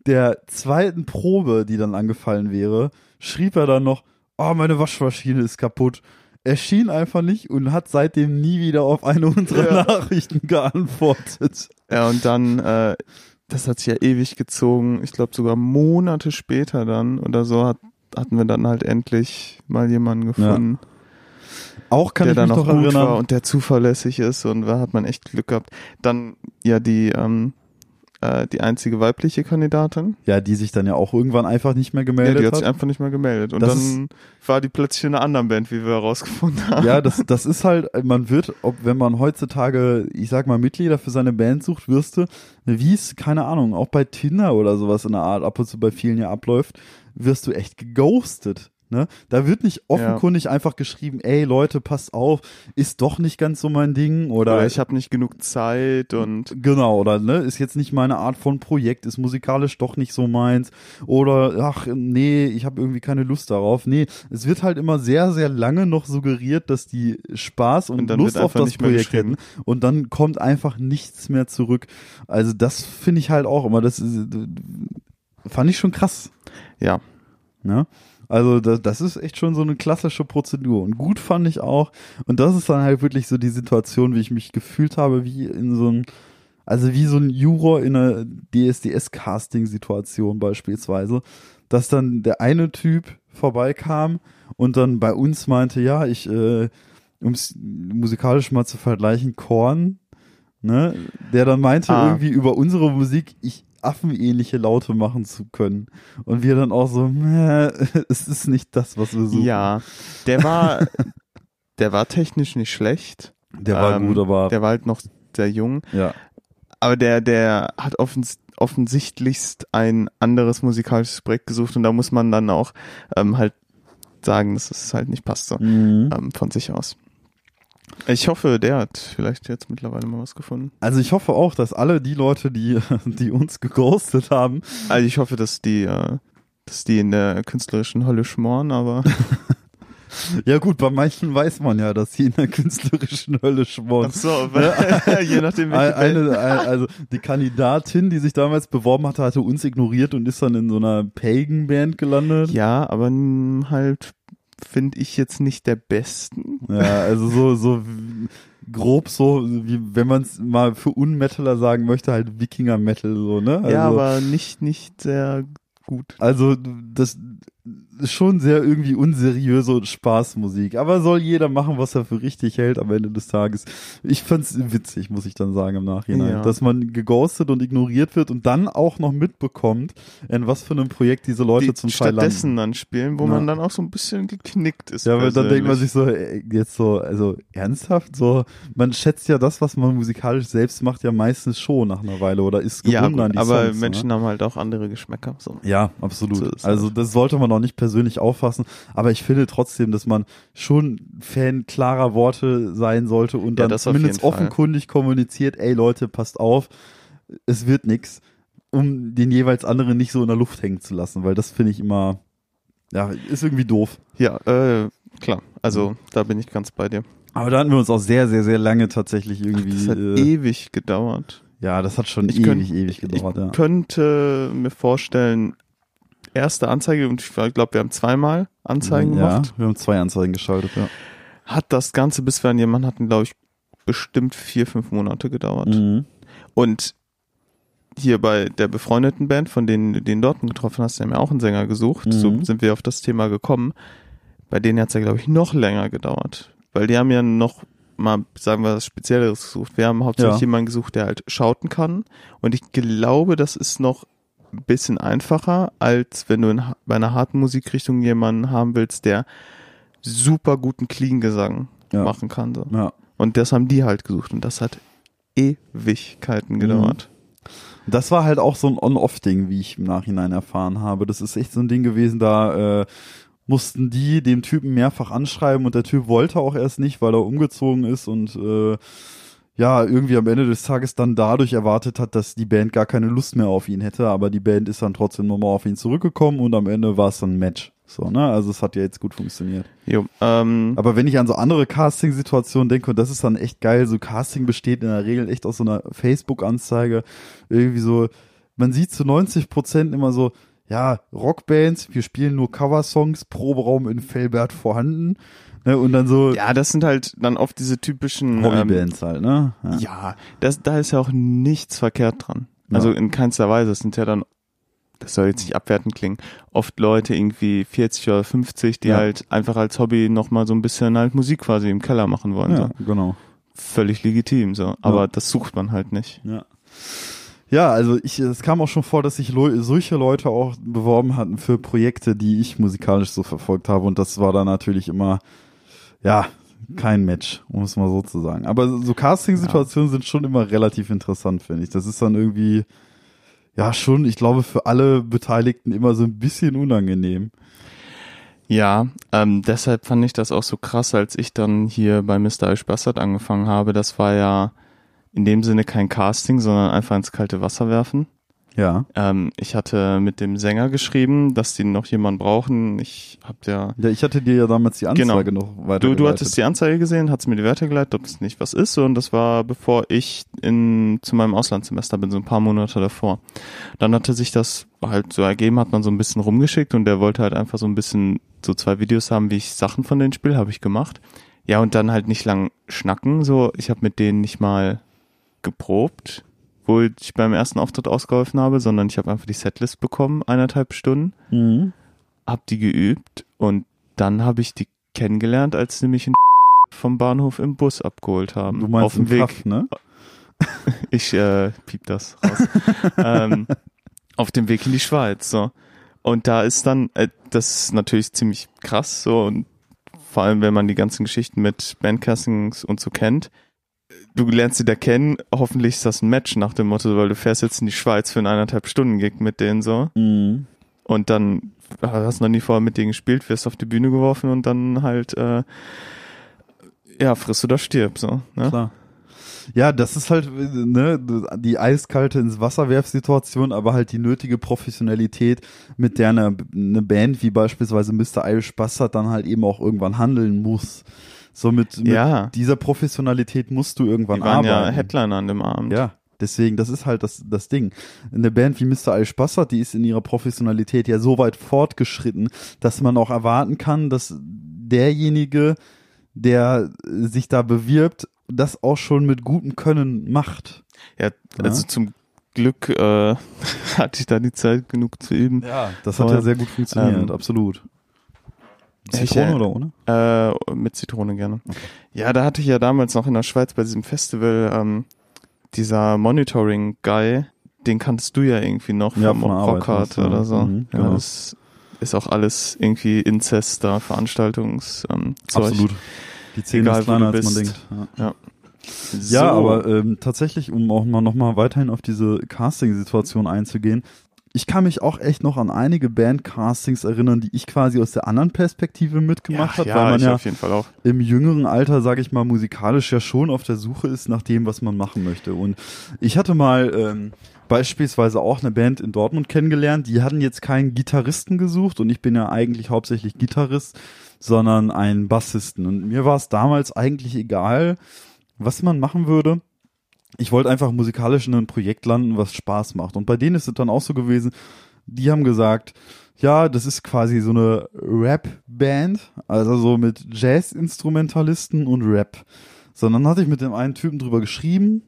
der zweiten Probe, die dann angefallen wäre, schrieb er dann noch, oh, meine Waschmaschine ist kaputt. Er schien einfach nicht und hat seitdem nie wieder auf eine unserer Ja. Nachrichten geantwortet. Ja, und dann, äh, das hat sich ja ewig gezogen. Ich glaube sogar Monate später dann oder so hat, hatten wir dann halt endlich mal jemanden gefunden, Auch kann der ich dann mich noch erinnern. und der zuverlässig ist und da hat man echt Glück gehabt. Dann ja die, ähm, äh, die einzige weibliche Kandidatin. ja, die sich dann ja auch irgendwann einfach nicht mehr Ja, gemeldet die hat sich hat. einfach nicht mehr gemeldet. Und Das dann war die plötzlich in einer anderen Band, wie wir herausgefunden haben. Ja, das, das ist halt, man wird, ob wenn man heutzutage, ich sag mal, Mitglieder für seine Band sucht, wirst du, wie es, keine Ahnung, auch bei Tinder oder sowas in der Art ab und zu bei vielen ja abläuft, wirst du echt geghostet. Ne? Da wird nicht offenkundig einfach geschrieben, ey Leute, passt auf, ist doch nicht ganz so mein Ding oder, Oder ich habe nicht genug Zeit und Genau, oder ne, ist jetzt nicht meine Art von Projekt, ist musikalisch doch nicht so meins. Oder ach nee, ich habe irgendwie keine Lust darauf. Nee, es wird halt immer sehr, sehr lange noch suggeriert, dass die Spaß und, Und Lust auf das Projekt hätten. Und dann kommt einfach nichts mehr zurück. Also das finde ich halt auch immer, das ist, fand ich schon krass. ja. Ne? Also das, das ist echt schon so eine klassische Prozedur. Und gut fand ich auch. Und das ist dann halt wirklich so die Situation, wie ich mich gefühlt habe, wie in so einem, also wie so ein Juror in einer DSDS-Casting-Situation beispielsweise, dass dann der eine Typ vorbeikam und dann bei uns meinte, ja, ich, äh, um es musikalisch mal zu vergleichen, Korn, ne, der dann meinte Ah. irgendwie über unsere Musik, ich affenähnliche Laute machen zu können. Und wir dann auch so, "Meh, es ist nicht das, was wir suchen. Ja, der war, der war technisch nicht schlecht. Der war Ähm, gut, aber Der war halt noch sehr jung. ja. Aber der, der hat offens offensichtlichst ein anderes musikalisches Projekt gesucht und da muss man dann auch ähm, halt sagen, dass es halt nicht passt so Mhm. ähm, von sich aus. Ich hoffe, der hat vielleicht jetzt mittlerweile mal was gefunden. Also ich hoffe auch, dass alle die Leute, die, die uns geghostet haben, Also ich hoffe, dass die, äh, dass die in der künstlerischen Hölle schmoren, aber Ja gut, bei manchen weiß man ja, dass sie in der künstlerischen Hölle schmoren. Ach so, weil, je nachdem, Eine, eine, also die Kandidatin, die sich damals beworben hatte, hatte uns ignoriert und ist dann in so einer Pagan-Band gelandet. Ja, aber halt finde ich jetzt nicht der besten. Ja, also so, so grob so, wie wenn man es mal für Unmetaler sagen möchte, halt Wikinger-Metal so, ne? Also, ja, aber nicht, nicht sehr gut. Also das schon sehr irgendwie unseriöse Spaßmusik. Aber soll jeder machen, was er für richtig hält am Ende des Tages. Ich fand's witzig, muss ich dann sagen im Nachhinein, Ja. dass man geghostet und ignoriert wird und dann auch noch mitbekommt, in was für einem Projekt diese Leute Die zum Teil stattdessen dann spielen, wo Ja. man dann auch so ein bisschen geknickt ist. Ja, aber dann denkt man sich so, jetzt so, also ernsthaft, so, man schätzt ja das, was man musikalisch selbst macht, ja meistens schon nach einer Weile oder ist ja, gebunden gut, an die aber Songs, Menschen Ne? haben halt auch andere Geschmäcker. So. Ja, absolut. So also das sollte man auch nicht persönlich auffassen, aber ich finde trotzdem, dass man schon Fan klarer Worte sein sollte und Ja, dann zumindest jeden Fall. offenkundig kommuniziert, ey Leute, passt auf, es wird nix, um den jeweils anderen nicht so in der Luft hängen zu lassen, weil das finde ich immer, ja, ist irgendwie doof. Ja, äh, klar. Also da bin ich ganz bei dir. Aber da hatten wir uns auch sehr, sehr, sehr lange tatsächlich irgendwie. Das hat äh, ewig gedauert. ja, das hat schon Ich ewig, könnt- ewig gedauert, ich ja. könnte mir vorstellen, erste Anzeige, und ich glaube, wir haben zweimal Anzeigen ja, gemacht, wir haben zwei Anzeigen geschaltet, ja. hat das Ganze, bis wir an jemanden hatten, glaube ich, bestimmt vier, fünf Monate gedauert. Mhm. Und hier bei der befreundeten Band, von denen du den Dortmund getroffen hast, die haben ja auch einen Sänger gesucht. Mhm. So sind wir auf das Thema gekommen. Bei denen hat es ja, glaube ich, noch länger gedauert. Weil die haben ja noch mal, sagen wir, was Spezielleres gesucht. Wir haben hauptsächlich Ja. jemanden gesucht, der halt schauten kann. Und ich glaube, das ist noch ein bisschen einfacher, als wenn du in, bei einer harten Musikrichtung jemanden haben willst, der super guten Clean-Gesang Ja. machen kann. So. ja. Und das haben die halt gesucht. Und das hat Ewigkeiten Mhm. gedauert. Das war halt auch so ein On-Off-Ding, wie ich im Nachhinein erfahren habe. Das ist echt so ein Ding gewesen, da äh, mussten die dem Typen mehrfach anschreiben und der Typ wollte auch erst nicht, weil er umgezogen ist und äh, ja, irgendwie am Ende des Tages dann dadurch erwartet hat, dass die Band gar keine Lust mehr auf ihn hätte, aber die Band ist dann trotzdem nochmal auf ihn zurückgekommen und am Ende war es dann ein Match. So, ne? Also es hat ja jetzt gut funktioniert. Jo, ähm, Aber wenn ich an so andere Casting-Situationen denke, und das ist dann echt geil, so Casting besteht in der Regel echt aus so einer Facebook-Anzeige, irgendwie so, man sieht zu 90 Prozent immer so, ja, Rockbands, wir spielen nur Coversongs, Proberaum in Felbert vorhanden, ne, und dann so ja, das sind halt dann oft diese typischen ähm, Hobbybands halt, ne? Ja, das, da ist ja auch nichts verkehrt dran. Also Ja. in keinster Weise. Es sind ja dann, das soll jetzt nicht abwertend klingen, oft Leute irgendwie 40 oder 50, die Ja. halt einfach als Hobby nochmal so ein bisschen halt Musik quasi im Keller machen wollen. Ja, So. genau. Völlig legitim, so. Aber Ja. das sucht man halt nicht. Ja. Ja, also ich, es kam auch schon vor, dass sich Leu solche Leute auch beworben hatten für Projekte, die ich musikalisch so verfolgt habe. Und das war dann natürlich immer, ja, kein Match, um es mal so zu sagen. Aber so Casting-Situationen sind schon immer relativ interessant, finde ich. Das ist dann irgendwie, ja, schon, ich glaube, für alle Beteiligten immer so ein bisschen unangenehm. Ja, ähm, deshalb fand ich das auch so krass, als ich dann hier bei Mr. Ice Bastard angefangen habe. Das war ja in dem Sinne kein Casting, sondern einfach ins kalte Wasser werfen. Ja. Ähm, ich hatte mit dem Sänger geschrieben, dass die noch jemanden brauchen. Ich hab ja. Ja, ich hatte dir ja damals die Anzeige noch weiter. Genau. Du, du hattest die Anzeige gesehen, hast mir die Werte geleitet, ob es nicht was ist. Und das war bevor ich in, zu meinem Auslandssemester bin, so ein paar Monate davor. Dann hatte sich das halt so ergeben, hat man so ein bisschen rumgeschickt und der wollte halt einfach so ein bisschen so zwei Videos haben, wie ich Sachen von denen spiele, habe ich gemacht. Ja, und dann halt nicht lang schnacken. So, ich habe mit denen nicht mal geprobt, wo ich beim ersten Auftritt ausgeholfen habe, sondern ich habe einfach die Setlist bekommen, eineinhalb Stunden, Mhm. hab die geübt und dann habe ich die kennengelernt, als sie mich in vom Bahnhof im Bus abgeholt haben. Du meinst auf dem Weg. Kaff, ne? Ich äh, piep das raus. ähm, auf dem Weg in die Schweiz. So. Und da ist dann, äh, das ist natürlich ziemlich krass so und vor allem, wenn man die ganzen Geschichten mit Bandcastings und so kennt. Du lernst sie da kennen, hoffentlich ist das ein Match nach dem Motto, weil du fährst jetzt in die Schweiz für einen eineinhalb Stunden Gig mit denen so Mhm. und dann hast du noch nie vorher mit denen gespielt, wirst auf die Bühne geworfen und dann halt äh, ja, frisst oder stirb so. Ne? Klar. Ja, das ist halt ne, die eiskalte ins Wasser Situation, aber halt die nötige Professionalität, mit der eine, eine Band wie beispielsweise Mr. Irish Bastard dann halt eben auch irgendwann handeln muss. So mit, mit Ja. dieser Professionalität musst du irgendwann Die waren ja arbeiten. Headliner an dem Abend. Ja, deswegen, das ist halt das, das Ding. Eine Band wie Mr. Irish Bastard, die ist in ihrer Professionalität ja so weit fortgeschritten, dass man auch erwarten kann, dass derjenige, der sich da bewirbt, das auch schon mit gutem Können macht. Ja, also zum Glück äh, hatte ich da die Zeit genug zu üben. Ja, das hat Voll. ja sehr gut funktioniert, Ähm, absolut. Ich, Zitrone äh, oder ohne? Äh, mit Zitrone gerne. Ja, da hatte ich ja damals noch in der Schweiz bei diesem Festival ähm, dieser Monitoring-Guy, den kannst du ja irgendwie noch Ja, vom Rockhard du, oder so. mhm, ja, genau. das ist auch alles irgendwie Inzest da, Veranstaltungs ähm. Absolut. Die Szene Egal, ist kleiner, als man denkt. Ja. So, Ja, aber ähm, tatsächlich, um auch mal nochmal weiterhin auf diese Casting-Situation einzugehen, ich kann mich auch echt noch an einige Band-Castings erinnern, die ich quasi aus der anderen Perspektive mitgemacht ja, habe, ja, weil man ja auf jeden Fall auch. im jüngeren Alter, sage ich mal, musikalisch ja schon auf der Suche ist nach dem, was man machen möchte. Und ich hatte mal ähm, beispielsweise auch eine Band in Dortmund kennengelernt, die hatten jetzt keinen Gitarristen gesucht und ich bin ja eigentlich hauptsächlich Gitarrist, sondern einen Bassisten. Und mir war es damals eigentlich egal, was man machen würde. Ich wollte einfach musikalisch in einem Projekt landen, was Spaß macht. Und bei denen ist es dann auch so gewesen, die haben gesagt, ja, das ist quasi so eine Rap-Band, also so mit Jazz-Instrumentalisten und Rap. So, und dann hatte ich mit dem einen Typen drüber geschrieben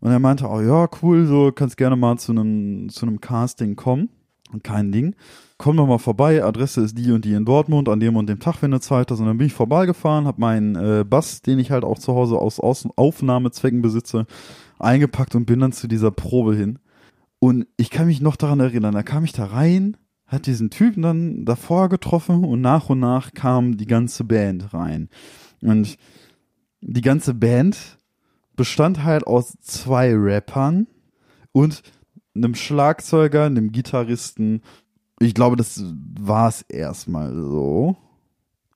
und er meinte, oh ja, cool, so kannst gerne mal zu einem zu einem Casting kommen. Und kein Ding. Komm doch mal vorbei, Adresse ist die und die in Dortmund, an dem und dem Tag, wenn du Zeit hast. Und dann bin ich vorbeigefahren, habe meinen äh, Bass, den ich halt auch zu Hause aus, aus Aufnahmezwecken besitze, eingepackt und bin dann zu dieser Probe hin. Und ich kann mich noch daran erinnern, da kam ich da rein, hat diesen Typen dann davor getroffen und nach und nach kam die ganze Band rein. Und die ganze Band bestand halt aus zwei Rappern und einem Schlagzeuger, einem Gitarristen. Ich glaube, das war es erstmal so.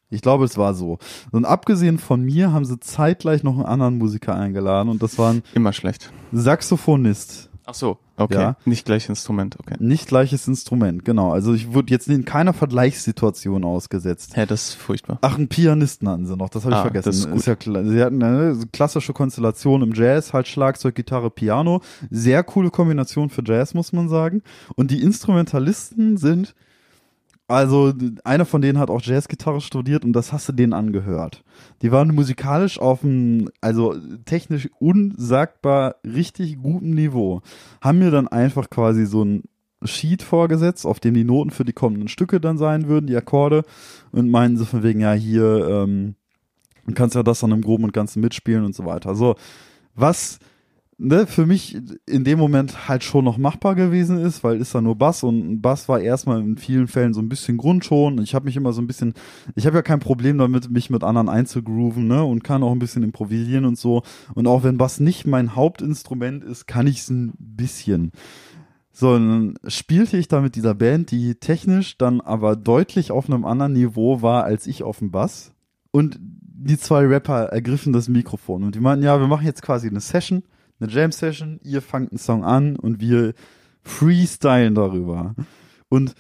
Ich glaube, es war so. Und abgesehen von mir haben sie zeitgleich noch einen anderen Musiker eingeladen und das war ein Immer schlecht. Saxophonist. Ach so, okay. Ja. Nicht gleich Instrument, okay. Nicht gleiches Instrument, genau. Also ich wurde jetzt in keiner Vergleichssituation ausgesetzt. Ja, das ist furchtbar. Ach, einen Pianisten hatten sie noch, das habe ich Ah, vergessen. das ist gut. ja klar. Sie hatten eine klassische Konstellation im Jazz, halt Schlagzeug, Gitarre, Piano. Sehr coole Kombination für Jazz, muss man sagen. Und die Instrumentalisten sind, also einer von denen hat auch Jazzgitarre studiert und das hast du denen angehört. Die waren musikalisch auf einem, also technisch unsagbar richtig guten Niveau. Haben mir dann einfach quasi so ein Sheet vorgesetzt, auf dem die Noten für die kommenden Stücke dann sein würden, die Akkorde, und meinen so von wegen, ja, hier, ähm, du kannst ja das dann im Groben und Ganzen mitspielen und so weiter. So, was ne, für mich in dem Moment halt schon noch machbar gewesen ist, weil ist da nur Bass und Bass war erstmal in vielen Fällen so ein bisschen Grundton. Ich habe mich immer so ein bisschen, ich habe ja kein Problem damit, mich mit anderen einzugrooven, ne, und kann auch ein bisschen improvisieren und so. Und auch wenn Bass nicht mein Hauptinstrument ist, kann ich es ein bisschen. So, dann spielte ich da mit dieser Band, die technisch dann aber deutlich auf einem anderen Niveau war als ich auf dem Bass. Und die zwei Rapper ergriffen das Mikrofon und die meinten, ja, wir machen jetzt quasi eine Session, eine Jam-Session, ihr fangt einen Song an und wir freestylen darüber. Und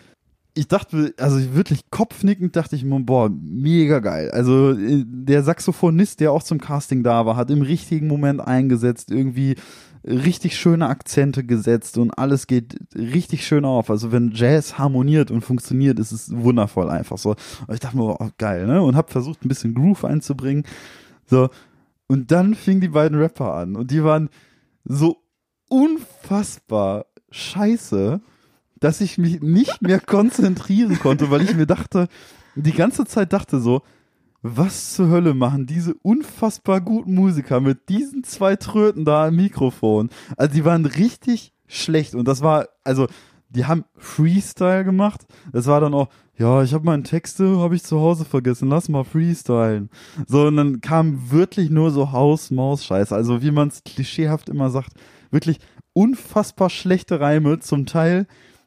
ich dachte, also wirklich kopfnickend dachte ich mir, boah, mega geil. Also äh, der Saxophonist, der auch zum Casting da war, hat im richtigen Moment eingesetzt, irgendwie richtig schöne Akzente gesetzt und alles geht richtig schön auf. Also wenn Jazz harmoniert und funktioniert, ist es wundervoll einfach so. Und ich dachte mir, oh, geil, ne? Und hab versucht, ein bisschen Groove einzubringen. So. Und dann fingen die beiden Rapper an und die waren so unfassbar scheiße, dass ich mich nicht mehr konzentrieren konnte, weil ich mir dachte, die ganze Zeit dachte so, was zur Hölle machen diese unfassbar guten Musiker mit diesen zwei Tröten da am Mikrofon? Also die waren richtig schlecht und das war, also die haben Freestyle gemacht. Das war dann auch, ja, ich habe meine Texte, habe ich zu Hause vergessen, lass mal freestylen. So, und dann kam wirklich nur so Haus-Maus-Scheiße. Also wie man es klischeehaft immer sagt, wirklich unfassbar schlechte Reime, zum Teil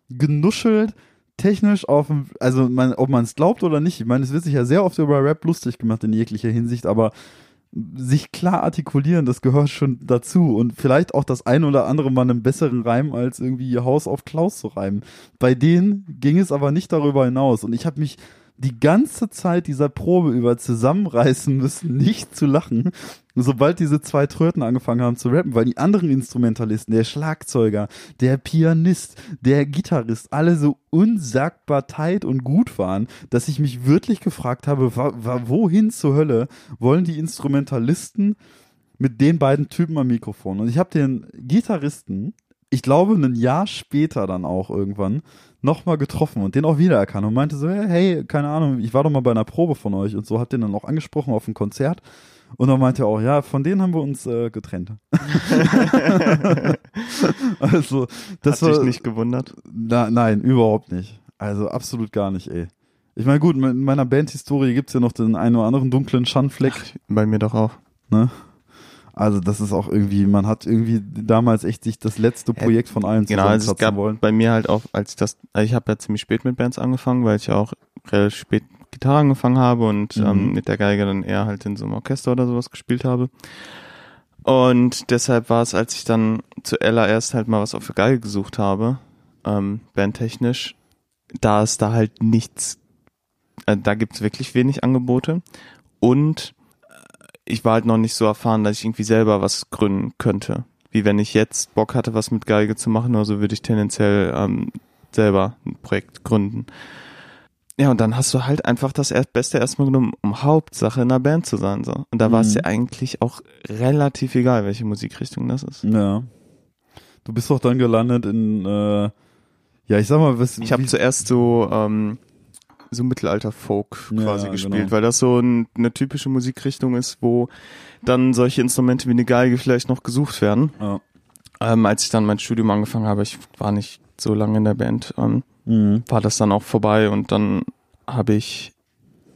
genuschelt, technisch auf dem, also man, ob man es glaubt oder nicht, ich meine, es wird sich ja sehr oft über Rap lustig gemacht in jeglicher Hinsicht, aber sich klar artikulieren, das gehört schon dazu. Und vielleicht auch das ein oder andere mal einen besseren Reim als irgendwie Haus auf Klaus zu reimen. Bei denen ging es aber nicht darüber hinaus. Und ich habe mich die ganze Zeit dieser Probe über zusammenreißen müssen, nicht zu lachen, sobald diese zwei Tröten angefangen haben zu rappen, weil die anderen Instrumentalisten, der Schlagzeuger, der Pianist, der Gitarrist, alle so unsagbar tight und gut waren, dass ich mich wirklich gefragt habe, wohin zur Hölle wollen die Instrumentalisten mit den beiden Typen am Mikrofon? Und ich habe den Gitarristen, ich glaube, ein Jahr später dann auch irgendwann, nochmal getroffen und den auch wiedererkannt und meinte so, hey, keine Ahnung, ich war doch mal bei einer Probe von euch und so, hat den dann auch angesprochen auf ein Konzert und dann meinte er auch, ja, von denen haben wir uns äh, getrennt. also, das Hat war, dich nicht gewundert? Na, nein, überhaupt nicht. Also absolut gar nicht, ey. Ich meine, gut, in meiner Bandhistorie gibt's ja noch den einen oder anderen dunklen Schandfleck. Ach, bei mir doch auch. Ne? Also das ist auch irgendwie, man hat irgendwie damals echt sich das letzte Projekt von allen genau, also es gab wollen. bei mir halt auch, als ich das, also ich habe ja ziemlich spät mit Bands angefangen, weil ich ja auch relativ spät Gitarre angefangen habe und mhm. ähm, mit der Geige dann eher halt in so einem Orchester oder sowas gespielt habe. Und deshalb war es, als ich dann zuallererst halt mal was auf der Geige gesucht habe, ähm, bandtechnisch, da ist da halt nichts, äh, da gibt's wirklich wenig Angebote und ich war halt noch nicht so erfahren, dass ich irgendwie selber was gründen könnte. Wie wenn ich jetzt Bock hatte, was mit Geige zu machen, oder so würde ich tendenziell ähm, selber ein Projekt gründen. Ja, und dann hast du halt einfach das Beste erstmal genommen, um Hauptsache in einer Band zu sein. So. Und da war es mhm. dir eigentlich auch relativ egal, welche Musikrichtung das ist. Ja. Du bist doch dann gelandet in, äh, ja, ich sag mal, was. Ich habe zuerst so ähm, so Mittelalter-Folk quasi ja, gespielt, genau. weil das so ein, eine typische Musikrichtung ist, wo dann solche Instrumente wie eine Geige vielleicht noch gesucht werden. Ja. Ähm, als ich dann mein Studium angefangen habe, ich war nicht so lange in der Band, ähm, mhm. war das dann auch vorbei und dann habe ich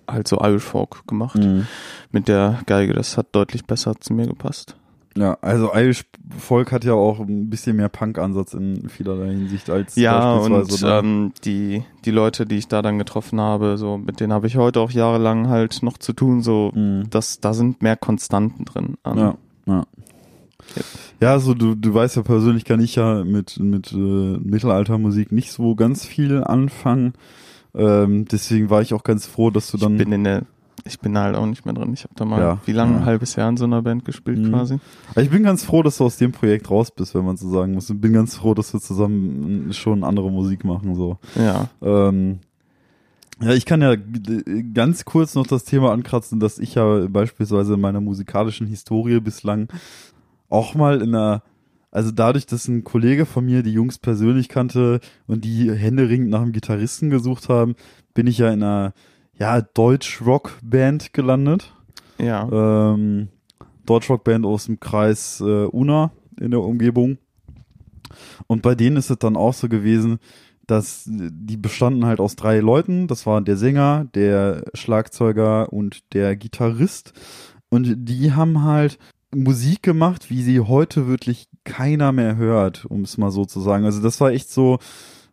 halt so Irish Folk gemacht mhm. mit der Geige. Das hat deutlich besser zu mir gepasst. Ja, also Irish Folk hat ja auch ein bisschen mehr Punk-Ansatz in vielerlei Hinsicht als ja und ähm, die die Leute, die ich da dann getroffen habe, so mit denen habe ich heute auch jahrelang halt noch zu tun. So, mhm. dass da sind mehr Konstanten drin. Ähm, ja, ja. Ja, also du, du weißt ja persönlich kann ich ja mit mit äh, Mittelaltermusik nicht so ganz viel anfangen. Ähm, deswegen war ich auch ganz froh, dass du dann. Ich bin in der ich bin da halt auch nicht mehr drin. Ich habe da mal ja, wie lange ja. ein halbes Jahr in so einer Band gespielt mhm. quasi. Ich bin ganz froh, dass du aus dem Projekt raus bist, wenn man so sagen muss. Ich bin ganz froh, dass wir zusammen schon andere Musik machen so. Ja. Ähm, ja, ich kann ja ganz kurz noch das Thema ankratzen, dass ich ja beispielsweise in meiner musikalischen Historie bislang auch mal in einer also dadurch, dass ein Kollege von mir die Jungs persönlich kannte und die händeringend nach einem Gitarristen gesucht haben, bin ich ja in einer ja, Deutsch-Rock-Band gelandet. Ja. Ähm, Deutsch-Rock-Band aus dem Kreis äh, Una in der Umgebung. Und bei denen ist es dann auch so gewesen, dass die bestanden halt aus drei Leuten. Das war der Sänger, der Schlagzeuger und der Gitarrist. Und die haben halt Musik gemacht, wie sie heute wirklich keiner mehr hört, um es mal so zu sagen. Also das war echt so,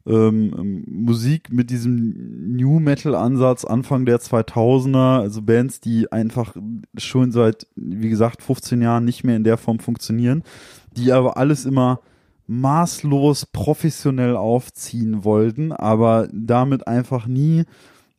ähm, Musik mit diesem New Metal Ansatz Anfang der 2000er, also Bands, die einfach schon seit, wie gesagt, 15 Jahren nicht mehr in der Form funktionieren, die aber alles immer maßlos professionell aufziehen wollten, aber damit einfach nie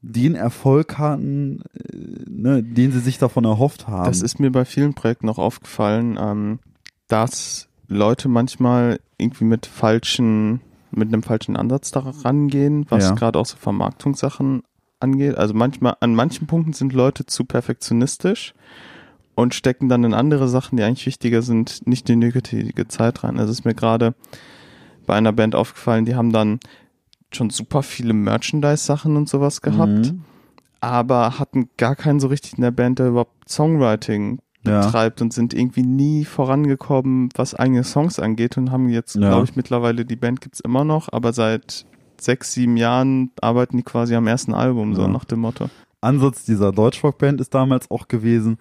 den Erfolg hatten, äh, ne, den sie sich davon erhofft haben. Das ist mir bei vielen Projekten auch aufgefallen, ähm, dass Leute manchmal irgendwie mit falschen mit einem falschen Ansatz da rangehen, was ja. gerade auch so Vermarktungssachen angeht. Also manchmal, an manchen Punkten sind Leute zu perfektionistisch und stecken dann in andere Sachen, die eigentlich wichtiger sind, nicht die nötige Zeit rein. Also ist mir gerade bei einer Band aufgefallen, die haben dann schon super viele Merchandise-Sachen und sowas gehabt, mhm. aber hatten gar keinen so richtig in der Band, der überhaupt Songwriting betreibt ja. und sind irgendwie nie vorangekommen, was eigene Songs angeht und haben jetzt, ja. glaube ich, mittlerweile, die Band gibt's immer noch, aber seit sechs, sieben Jahren arbeiten die quasi am ersten Album, ja. so nach dem Motto. Ansatz dieser Deutschrock-Band ist damals auch gewesen,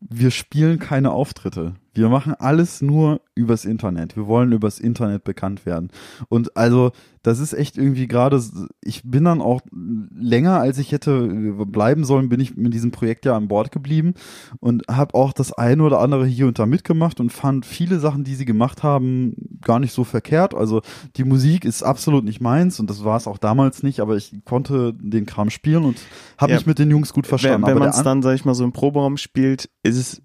wir spielen keine Auftritte. Wir machen alles nur übers Internet. Wir wollen übers Internet bekannt werden. Und also, das ist echt irgendwie gerade, ich bin dann auch länger, als ich hätte bleiben sollen, bin ich mit diesem Projekt ja an Bord geblieben und habe auch das eine oder andere hier und da mitgemacht und fand viele Sachen, die sie gemacht haben, gar nicht so verkehrt. Also die Musik ist absolut nicht meins und das war es auch damals nicht, aber ich konnte den Kram spielen und habe Ja. mich mit den Jungs gut verstanden. Wenn, wenn man es dann, sag ich mal, so im Proberaum spielt, ist es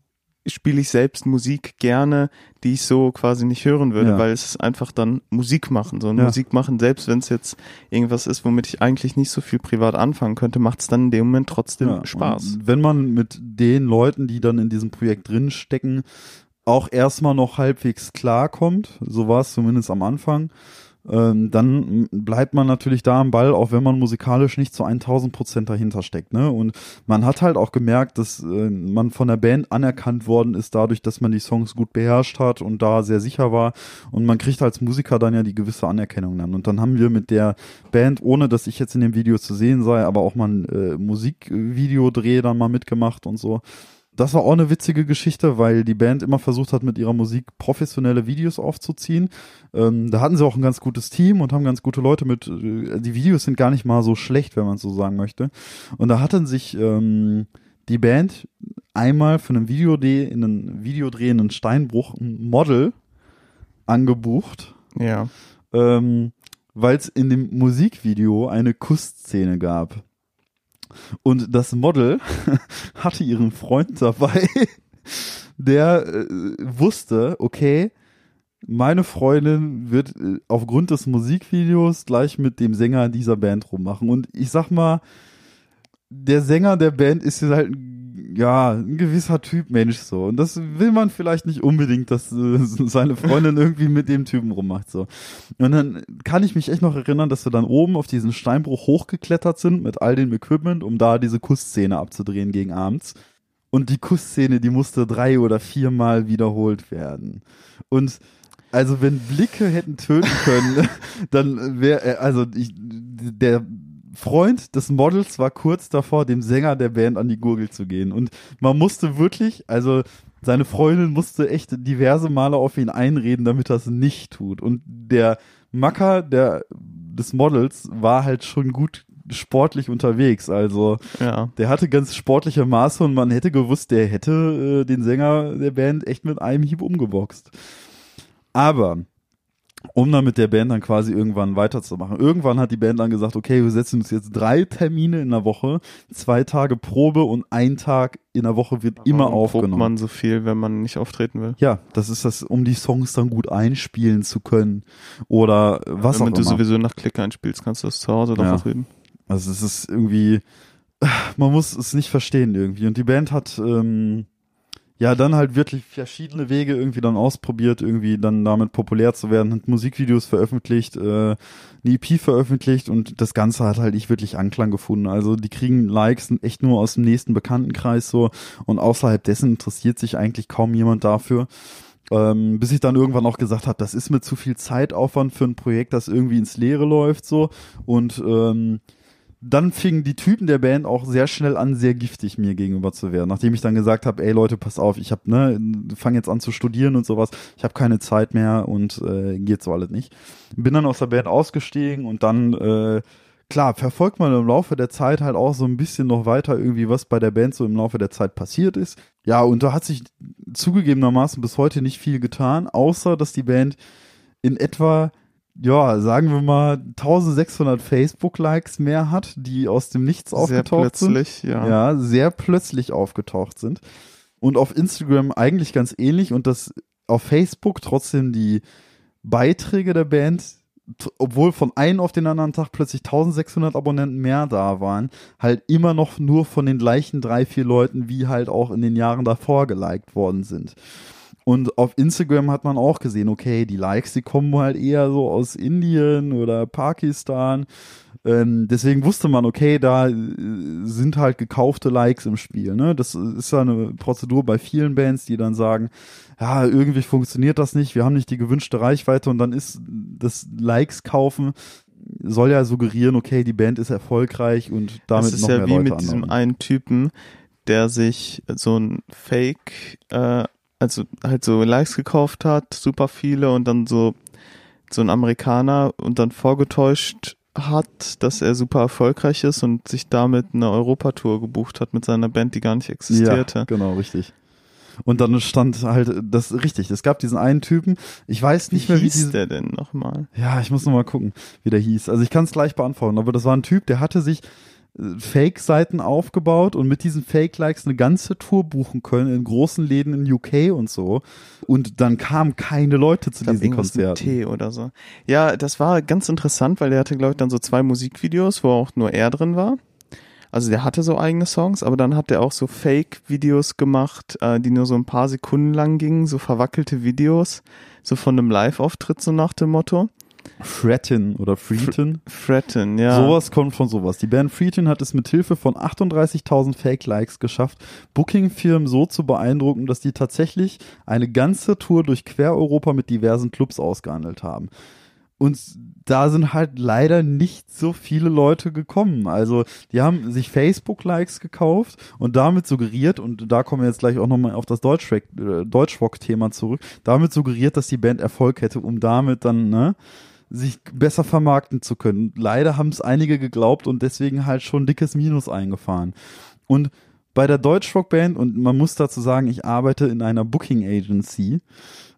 spiele ich selbst Musik gerne, die ich so quasi nicht hören würde, Ja. weil es ist einfach dann Musik machen. So Ja. Musik machen, selbst wenn es jetzt irgendwas ist, womit ich eigentlich nicht so viel privat anfangen könnte, macht es dann in dem Moment trotzdem Ja, Spaß. und Wenn man mit den Leuten, die dann in diesem Projekt drin stecken, auch erstmal noch halbwegs klarkommt, so war es zumindest am Anfang, ähm, dann bleibt man natürlich da am Ball, auch wenn man musikalisch nicht zu 1000 Prozent dahinter steckt. Ne? Und man hat halt auch gemerkt, dass äh, man von der Band anerkannt worden ist, dadurch, dass man die Songs gut beherrscht hat und da sehr sicher war. Und man kriegt als Musiker dann ja die gewisse Anerkennung dann. Und dann haben wir mit der Band, ohne dass ich jetzt in dem Video zu sehen sei, aber auch mal ein äh, Musikvideodreh dann mal mitgemacht und so. Das war auch eine witzige Geschichte, weil die Band immer versucht hat, mit ihrer Musik professionelle Videos aufzuziehen. Ähm, da hatten sie auch ein ganz gutes Team und haben ganz gute Leute mit. Äh, die Videos sind gar nicht mal so schlecht, wenn man es so sagen möchte. Und da hatten sich ähm, die Band einmal für einen Videodreh in einen Videodreh in einen Steinbruch ein Model angebucht Ja. ähm, weil es in dem Musikvideo eine Kussszene gab. Und das Model hatte ihren Freund dabei, der äh, wusste, okay, meine Freundin wird äh, aufgrund des Musikvideos gleich mit dem Sänger dieser Band rummachen. Und ich sag mal, der Sänger der Band ist halt ja ein gewisser Typ Mensch so. Und das will man vielleicht nicht unbedingt, dass äh, seine Freundin irgendwie mit dem Typen rummacht so. Und dann kann ich mich echt noch erinnern, dass wir dann oben auf diesen Steinbruch hochgeklettert sind mit all dem Equipment, um da diese Kussszene abzudrehen gegen abends. Und die Kussszene, die musste drei oder viermal wiederholt werden. Und also wenn Blicke hätten töten können, dann wäre, also ich, der Freund des Models war kurz davor, dem Sänger der Band an die Gurgel zu gehen. Und man musste wirklich, also seine Freundin musste echt diverse Male auf ihn einreden, damit er es nicht tut. Und der Macker der, des Models war halt schon gut sportlich unterwegs. Also Ja. der hatte ganz sportliche Maße und man hätte gewusst, der hätte äh, den Sänger der Band echt mit einem Hieb umgeboxt. Aber um dann mit der Band dann quasi irgendwann weiterzumachen. Irgendwann hat die Band dann gesagt, okay, wir setzen uns jetzt drei Termine in der Woche, zwei Tage Probe und ein Tag in der Woche wird immer Warum probt aufgenommen. man so viel, wenn man nicht auftreten will. ja, das ist das, um die Songs dann gut einspielen zu können oder was wenn auch du immer. sowieso nach Klick einspielst, kannst du das zu Hause Ja. davon reden. Also es ist irgendwie, man muss es nicht verstehen irgendwie. Und die Band hat ähm, ja dann halt wirklich verschiedene Wege irgendwie dann ausprobiert, irgendwie dann damit populär zu werden, hat Musikvideos veröffentlicht, äh, eine EP veröffentlicht und das Ganze hat halt nicht wirklich Anklang gefunden. Also die kriegen Likes echt nur aus dem nächsten Bekanntenkreis so und außerhalb dessen interessiert sich eigentlich kaum jemand dafür. Ähm, bis ich dann irgendwann auch gesagt habe, das ist mir zu viel Zeitaufwand für ein Projekt, das irgendwie ins Leere läuft so und ähm, dann fingen die Typen der Band auch sehr schnell an, sehr giftig mir gegenüber zu werden. Nachdem ich dann gesagt habe, ey Leute, pass auf, ich hab, ne, fange jetzt an zu studieren und sowas, ich habe keine Zeit mehr und äh, geht so alles nicht. Bin dann aus der Band ausgestiegen und dann, äh, klar, verfolgt man im Laufe der Zeit halt auch so ein bisschen noch weiter irgendwie, was bei der Band so im Laufe der Zeit passiert ist. Ja, und da hat sich zugegebenermaßen bis heute nicht viel getan, außer dass die Band in etwa ja, sagen wir mal 1600 Facebook-Likes mehr hat, die aus dem Nichts Sehr aufgetaucht sind. plötzlich, ja. Ja, sehr plötzlich aufgetaucht sind. Und auf Instagram eigentlich ganz ähnlich und dass auf Facebook trotzdem die Beiträge der Band, obwohl von einem auf den anderen Tag plötzlich 1600 Abonnenten mehr da waren, halt immer noch nur von den gleichen drei, vier Leuten, wie halt auch in den Jahren davor geliked worden sind. Und auf Instagram hat man auch gesehen, okay, die Likes, die kommen halt eher so aus Indien oder Pakistan. Ähm, deswegen wusste man, okay, da äh, sind halt gekaufte Likes im Spiel. Ne? Das ist ja eine Prozedur bei vielen Bands, die dann sagen, ja, irgendwie funktioniert das nicht, wir haben nicht die gewünschte Reichweite und dann ist das Likes kaufen soll ja suggerieren, okay, die Band ist erfolgreich und damit das ist noch ja mehr wie Leute mit diesem anlocken. einen Typen, der sich so ein Fake, äh, also halt so Likes gekauft hat, super viele und dann so so ein Amerikaner und dann vorgetäuscht hat, dass er super erfolgreich ist und sich damit eine Europatour gebucht hat mit seiner Band, die gar nicht existierte. Ja, genau, richtig. Und dann stand halt das richtig. Es gab diesen einen Typen. Ich weiß nicht wie mehr, wie hieß der denn nochmal? Ja, ich muss noch mal gucken, wie der hieß. Also ich kann es gleich beantworten. Aber das war ein Typ, der hatte sich Fake-Seiten aufgebaut und mit diesen Fake-Likes eine ganze Tour buchen können in großen Läden in UK und so. Und dann kamen keine Leute zu diesen Konzerten. T oder so. Ja, das war ganz interessant, weil der hatte, glaube ich, dann so zwei Musikvideos, wo auch nur er drin war. Also der hatte so eigene Songs, aber dann hat er auch so Fake-Videos gemacht, äh, die nur so ein paar Sekunden lang gingen, so verwackelte Videos, so von einem Live-Auftritt, so nach dem Motto. Fretten oder Freeton. Fretten, ja. Sowas kommt von sowas. Die Band Freeton hat es mit Hilfe von 38.000 Fake-Likes geschafft, Booking-Firmen so zu beeindrucken, dass die tatsächlich eine ganze Tour durch Quer-Europa mit diversen Clubs ausgehandelt haben. Und da sind halt leider nicht so viele Leute gekommen. Also die haben sich Facebook-Likes gekauft und damit suggeriert, und da kommen wir jetzt gleich auch nochmal auf das Deutschrock- äh, Deutschrock-Thema zurück, damit suggeriert, dass die Band Erfolg hätte, um damit dann, ne, sich besser vermarkten zu können. Leider haben es einige geglaubt und deswegen halt schon dickes Minus eingefahren. Und bei der Deutschrock-Band, und man muss dazu sagen, ich arbeite in einer Booking Agency,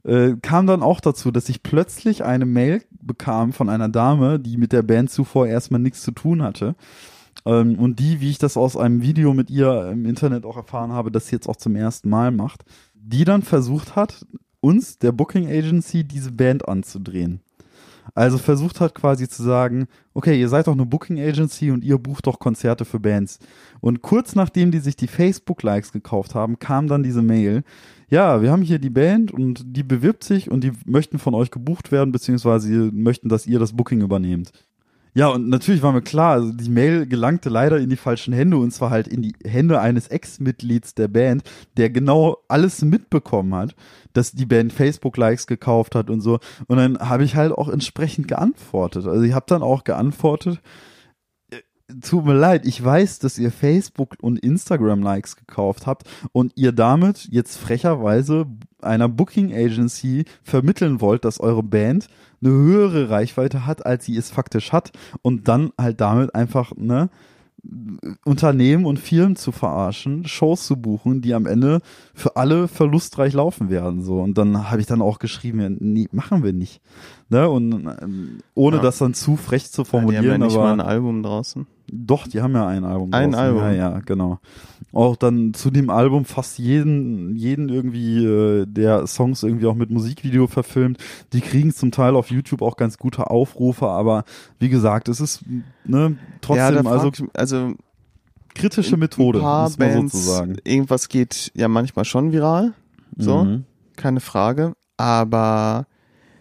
äh, kam dann auch dazu, dass ich plötzlich eine Mail bekam von einer Dame, die mit der Band zuvor erstmal nichts zu tun hatte. Ähm, und die, wie ich das aus einem Video mit ihr im Internet auch erfahren habe, das jetzt auch zum ersten Mal macht, die dann versucht hat, uns, der Booking Agency, diese Band anzudrehen. Also versucht hat quasi zu sagen, okay, ihr seid doch eine Booking Agency und ihr bucht doch Konzerte für Bands. Und kurz nachdem die sich die Facebook-Likes gekauft haben, kam dann diese Mail, ja, wir haben hier die Band und die bewirbt sich und die möchten von euch gebucht werden, beziehungsweise möchten, dass ihr das Booking übernehmt. Ja, und natürlich war mir klar, also die Mail gelangte leider in die falschen Hände und zwar halt in die Hände eines Ex-Mitglieds der Band, der genau alles mitbekommen hat, dass die Band Facebook-Likes gekauft hat und so. Und dann habe ich halt auch entsprechend geantwortet. Also ich habe dann auch geantwortet, äh, tut mir leid, ich weiß, dass ihr Facebook und Instagram Likes gekauft habt und ihr damit jetzt frecherweise einer Booking Agency vermitteln wollt, dass eure Band eine höhere Reichweite hat, als sie es faktisch hat und dann halt damit einfach, ne, Unternehmen und Firmen zu verarschen, Shows zu buchen, die am Ende für alle verlustreich laufen werden. So und dann habe ich dann auch geschrieben, ja, nee, machen wir nicht. Ne? Und ähm, ohne Ja. das dann zu frech zu ja, die haben ja formulieren, nicht aber mal ein Album draußen. Doch, die haben ja ein Album. Ein draußen. Album. Ja, ja, genau. Auch dann zu dem Album fast jeden, jeden irgendwie, äh, der Songs irgendwie auch mit Musikvideo verfilmt. Die kriegen zum Teil auf YouTube auch ganz gute Aufrufe, aber wie gesagt, es ist ne, ja, trotzdem also frag ich, also kritische Methode, ein paar muss man Bands, sozusagen. irgendwas geht ja manchmal schon viral, so, Mhm. keine Frage, aber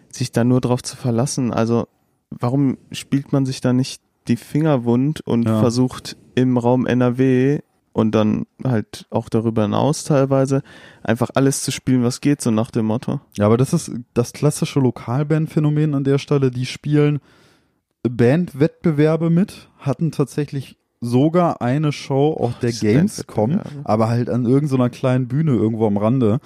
sich da nur drauf zu verlassen, also warum spielt man sich da nicht die Finger wund und Ja. versucht im Raum NRW und dann halt auch darüber hinaus teilweise einfach alles zu spielen, was geht, so nach dem Motto. Ja, aber das ist das klassische Lokalband-Phänomen an der Stelle. Die spielen Bandwettbewerbe mit, hatten tatsächlich sogar eine Show auf der Gamescom, Bandwettbewerbe. aber halt an irgendeiner kleinen Bühne irgendwo am Rande,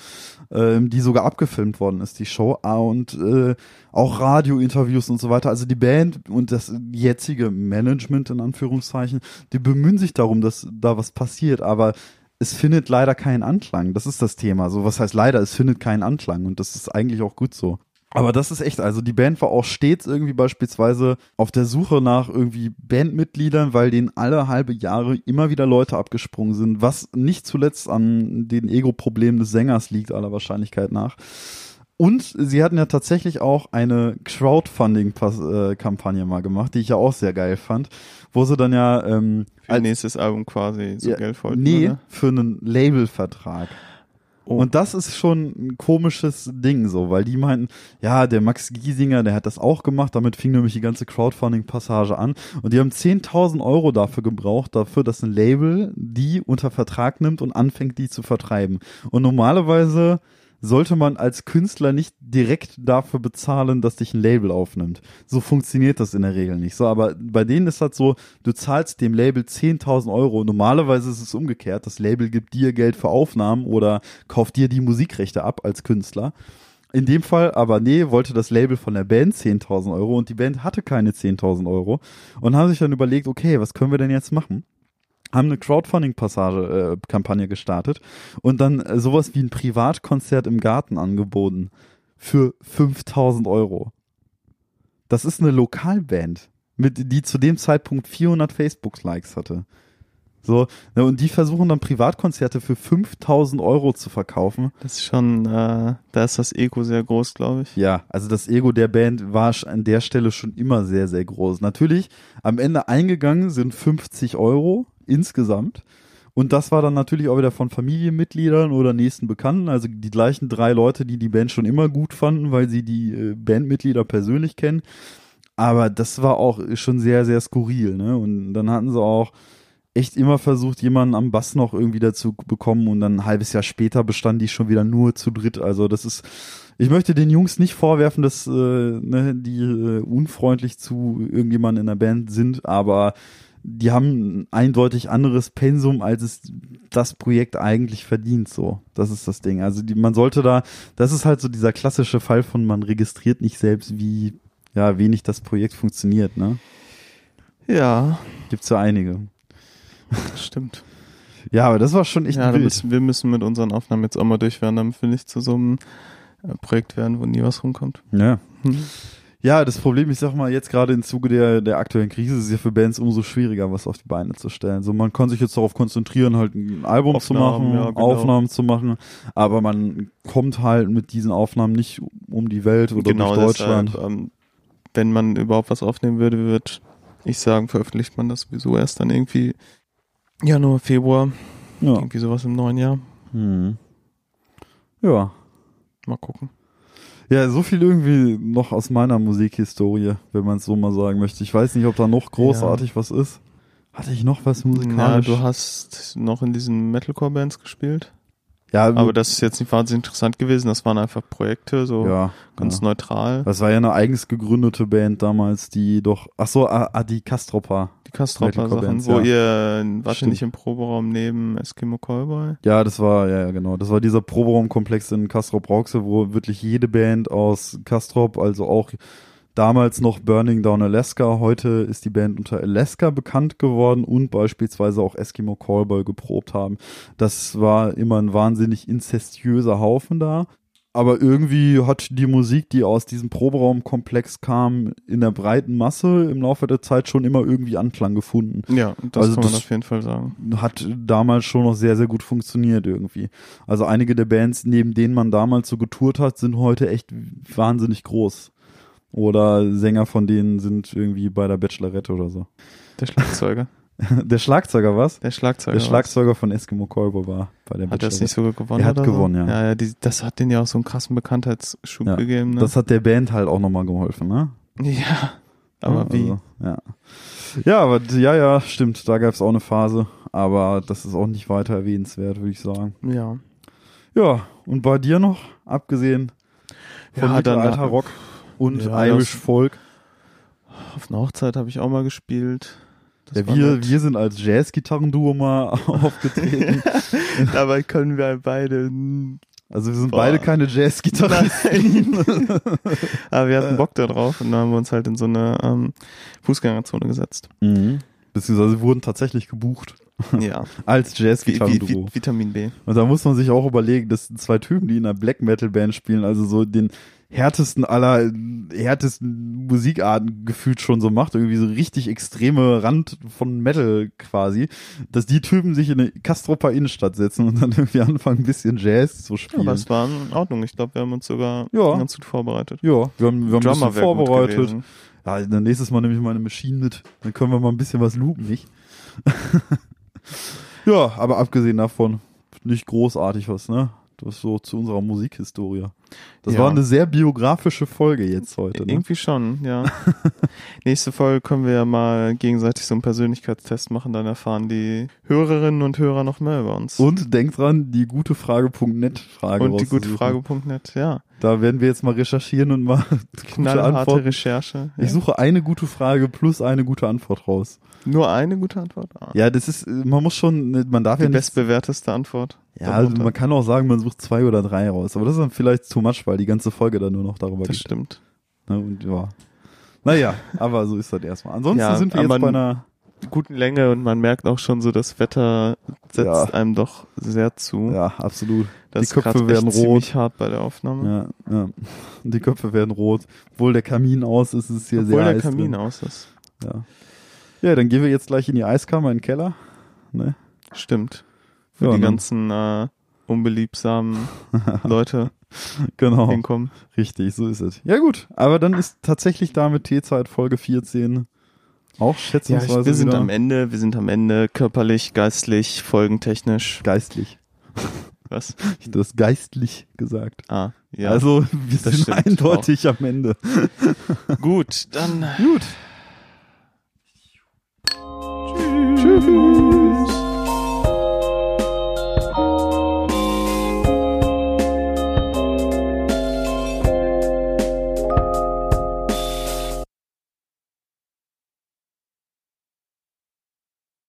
ähm, die sogar abgefilmt worden ist, die Show. Ah, und äh, auch Radiointerviews und so weiter. Also die Band und das jetzige Management in Anführungszeichen, die bemühen sich darum, dass da was passiert, aber es findet leider keinen Anklang. Das ist das Thema. So, was heißt leider? Es findet keinen Anklang und das ist eigentlich auch gut so. Aber das ist echt, also die Band war auch stets irgendwie beispielsweise auf der Suche nach irgendwie Bandmitgliedern, weil denen alle halbe Jahre immer wieder Leute abgesprungen sind, was nicht zuletzt an den Ego-Problemen des Sängers liegt, aller Wahrscheinlichkeit nach. Und sie hatten ja tatsächlich auch eine Crowdfunding-Kampagne mal gemacht, die ich ja auch sehr geil fand, wo sie dann ja ähm, Für als- nächstes Album quasi so ja, Geld wollten. Nee, oder? für einen Labelvertrag. Oh. Und das ist schon ein komisches Ding so, weil die meinten, ja, der Max Giesinger, der hat das auch gemacht, damit fing nämlich die ganze Crowdfunding-Passage an und die haben 10.000 Euro dafür gebraucht, dafür, dass ein Label die unter Vertrag nimmt und anfängt, die zu vertreiben. Und normalerweise sollte man als Künstler nicht direkt dafür bezahlen, dass dich ein Label aufnimmt. So funktioniert das in der Regel nicht. So, aber bei denen ist das so, du zahlst dem Label 10.000 Euro. Normalerweise ist es umgekehrt. Das Label gibt dir Geld für Aufnahmen oder kauft dir die Musikrechte ab als Künstler. In dem Fall aber nee, wollte das Label von der Band 10.000 Euro und die Band hatte keine 10.000 Euro und haben sich dann überlegt, okay, was können wir denn jetzt machen? Haben eine Crowdfunding-Passage, äh, gestartet und dann äh, sowas wie ein Privatkonzert im Garten angeboten für 5000 Euro. Das ist eine Lokalband, mit, die zu dem Zeitpunkt 400 Facebook-Likes hatte. So, ne, und die versuchen dann Privatkonzerte für 5000 Euro zu verkaufen. Das ist schon, äh, da ist das Ego sehr groß, glaube ich. Ja, also das Ego der Band war an der Stelle schon immer sehr, sehr groß. Natürlich, am Ende eingegangen sind 50 Euro insgesamt. Und das war dann natürlich auch wieder von Familienmitgliedern oder nächsten Bekannten, also die gleichen drei Leute, die die Band schon immer gut fanden, weil sie die äh, Bandmitglieder persönlich kennen. Aber das war auch schon sehr, sehr skurril. Ne? Und dann hatten sie auch echt immer versucht, jemanden am Bass noch irgendwie dazu bekommen und dann ein halbes Jahr später bestand die schon wieder nur zu dritt. Also das ist, ich möchte den Jungs nicht vorwerfen, dass äh, ne, die äh, unfreundlich zu irgendjemandem in der Band sind, aber die haben ein eindeutig anderes Pensum, als es das Projekt eigentlich verdient, so. Das ist das Ding. Also die, man sollte da, das ist halt so dieser klassische Fall von man registriert nicht selbst, wie, ja, wenig das Projekt funktioniert, ne? Ja. Gibt's ja einige. Stimmt. Ja, aber das war schon echt Ja, wild. wir müssen mit unseren Aufnahmen jetzt auch mal durch werden, damit wir nicht zu so einem äh, Projekt werden, wo nie was rumkommt. Ja. Hm. Ja, das Problem, ich sag mal, jetzt gerade im Zuge der, der aktuellen Krise ist es ja für Bands umso schwieriger, was auf die Beine zu stellen. So, man kann sich jetzt darauf konzentrieren, halt ein Album zu Aufnahmen, machen, ja, genau. Aufnahmen zu machen, aber man kommt halt mit diesen Aufnahmen nicht um die Welt oder genau, durch Deutschland. Deshalb, ähm, wenn man überhaupt was aufnehmen würde, würde ich sagen, veröffentlicht man das sowieso erst dann irgendwie Januar, Februar, Ja. irgendwie sowas im neuen Jahr. Hm. Ja. Mal gucken. Ja, so viel irgendwie noch aus meiner Musikhistorie, wenn man es so mal sagen möchte. Ich weiß nicht, ob da noch großartig was ist. Hatte ich noch was Ja, musikalisch? du hast noch in diesen Metalcore-Bands gespielt, ja, aber das ist jetzt nicht wahnsinnig interessant gewesen. Das waren einfach Projekte, so ja, ganz ja. neutral. Das war ja eine eigens gegründete Band damals, die doch, ach so, ah, ah, die Kastropa. Die Kastropper-Sachen, Metalcore-Bands, wo ja. ihr, nicht im Proberaum neben Eskimo Callboy? Ja, das war, ja, genau. Das war dieser Proberaumkomplex in Castrop-Rauxel, wo wirklich jede Band aus Castrop, also auch damals noch Burning Down Alaska, heute ist die Band unter Alaska bekannt geworden und beispielsweise auch Eskimo Callboy geprobt haben. Das war immer ein wahnsinnig inzestiöser Haufen da. Aber irgendwie hat die Musik, die aus diesem Proberaumkomplex kam, in der breiten Masse im Laufe der Zeit schon immer irgendwie Anklang gefunden Ja, das Also kann man das- auf jeden Fall sagen. hat damals schon noch sehr, sehr gut funktioniert irgendwie. Also einige der Bands, neben denen man damals so getourt hat, sind heute echt wahnsinnig groß. Oder Sänger von denen sind irgendwie bei der Bachelorette oder so. Der Schlagzeuger. Der Schlagzeuger was? Der Schlagzeuger. Der Schlagzeuger von Eskimo Callboy war bei der Hat er Bachelorette. nicht sogar gewonnen? Er hat gewonnen, so? ja. Ja, ja die, das hat denen ja auch so einen krassen Bekanntheitsschub Ja, gegeben. Ne? Das hat der Band halt auch nochmal geholfen, ne? ja, aber ja, wie? Also, ja. ja, aber ja, ja, stimmt. Da gab es auch eine Phase. Aber das ist auch nicht weiter erwähnenswert, würde ich sagen. Ja. Ja, und bei dir noch, abgesehen von Ja, Mittelalter Rock und Ja, Irish Folk. Auf einer Hochzeit habe ich auch mal gespielt. Ja, wir, nett. wir sind als Jazz-Gitarrenduo mal aufgetreten. Dabei können wir beide. Also wir sind Boah. beide keine Jazz-Gitarristen. Aber wir hatten Bock da drauf und dann haben wir uns halt in so eine ähm, Fußgängerzone gesetzt. mhm. Beziehungsweise wurden tatsächlich gebucht Ja. als Jazz-Gitarrenduo. Vitamin B. Und da muss man sich auch überlegen, das sind zwei Typen, die in einer Black Metal Band spielen, also so den härtesten aller härtesten Musikarten gefühlt schon so macht, irgendwie so richtig extreme Rand von Metal quasi, dass die Typen sich in eine Kastropper Innenstadt setzen und dann irgendwie anfangen, ein bisschen Jazz zu Ja, spielen. aber es war in Ordnung. Ich glaube, wir haben uns sogar Ja. ganz gut vorbereitet. ja, wir haben, wir haben ein bisschen vorbereitet. Ja, dann nächstes Mal nehme ich meine Maschine mit. Dann können wir mal ein bisschen was loopen, nicht? ja, aber abgesehen davon, nicht großartig was, ne? Das so zu unserer Musikhistorie. Das Ja. war eine sehr biografische Folge jetzt heute. Ne? Irgendwie schon, ja. Nächste Folge können wir ja mal gegenseitig so einen Persönlichkeitstest machen, dann erfahren die Hörerinnen und Hörer noch mehr über uns. Und denk dran, die gute Frage.net Frage Und die gute. Frage.net, ja. Da werden wir jetzt mal recherchieren und mal Knallharte Antworten. Recherche. Ja. Ich suche eine gute Frage plus eine gute Antwort raus. Nur eine gute Antwort? Ah. Ja, das ist, man muss schon, man darf Die ja nicht, bestbewerteste Antwort. Ja, also man kann auch sagen, man sucht zwei oder drei raus. Aber das ist dann vielleicht too much, weil die ganze Folge dann nur noch darüber Das geht. stimmt. Ne, und ja. Naja, aber so ist das erstmal. Ansonsten Ja, sind wir jetzt bei einer, Guten Länge und man merkt auch schon so, das Wetter setzt Ja. einem doch sehr zu. ja, absolut. das die Köpfe werden rot. ziemlich hart bei der Aufnahme. Ja, ja. Die Köpfe werden rot. Obwohl der Kamin aus ist, ist es hier Obwohl sehr der heiß Kamin drin. aus ist. Ja. ja, dann gehen wir jetzt gleich in die Eiskammer in den Keller. Ne? Stimmt. Für Ja, die ne? ganzen äh, unbeliebsamen Leute Genau, hinkommen. richtig, so ist es. Ja gut, aber dann ist tatsächlich damit T-Zeit Folge 14 auch Ja, schätzungsweise wir sind wieder am Ende, wir sind am Ende körperlich, geistlich, folgentechnisch. geistlich. Was? Ich habe das geistlich gesagt. Ah, ja. Also wir das sind eindeutig am Ende. gut, dann Gut. Tschüss.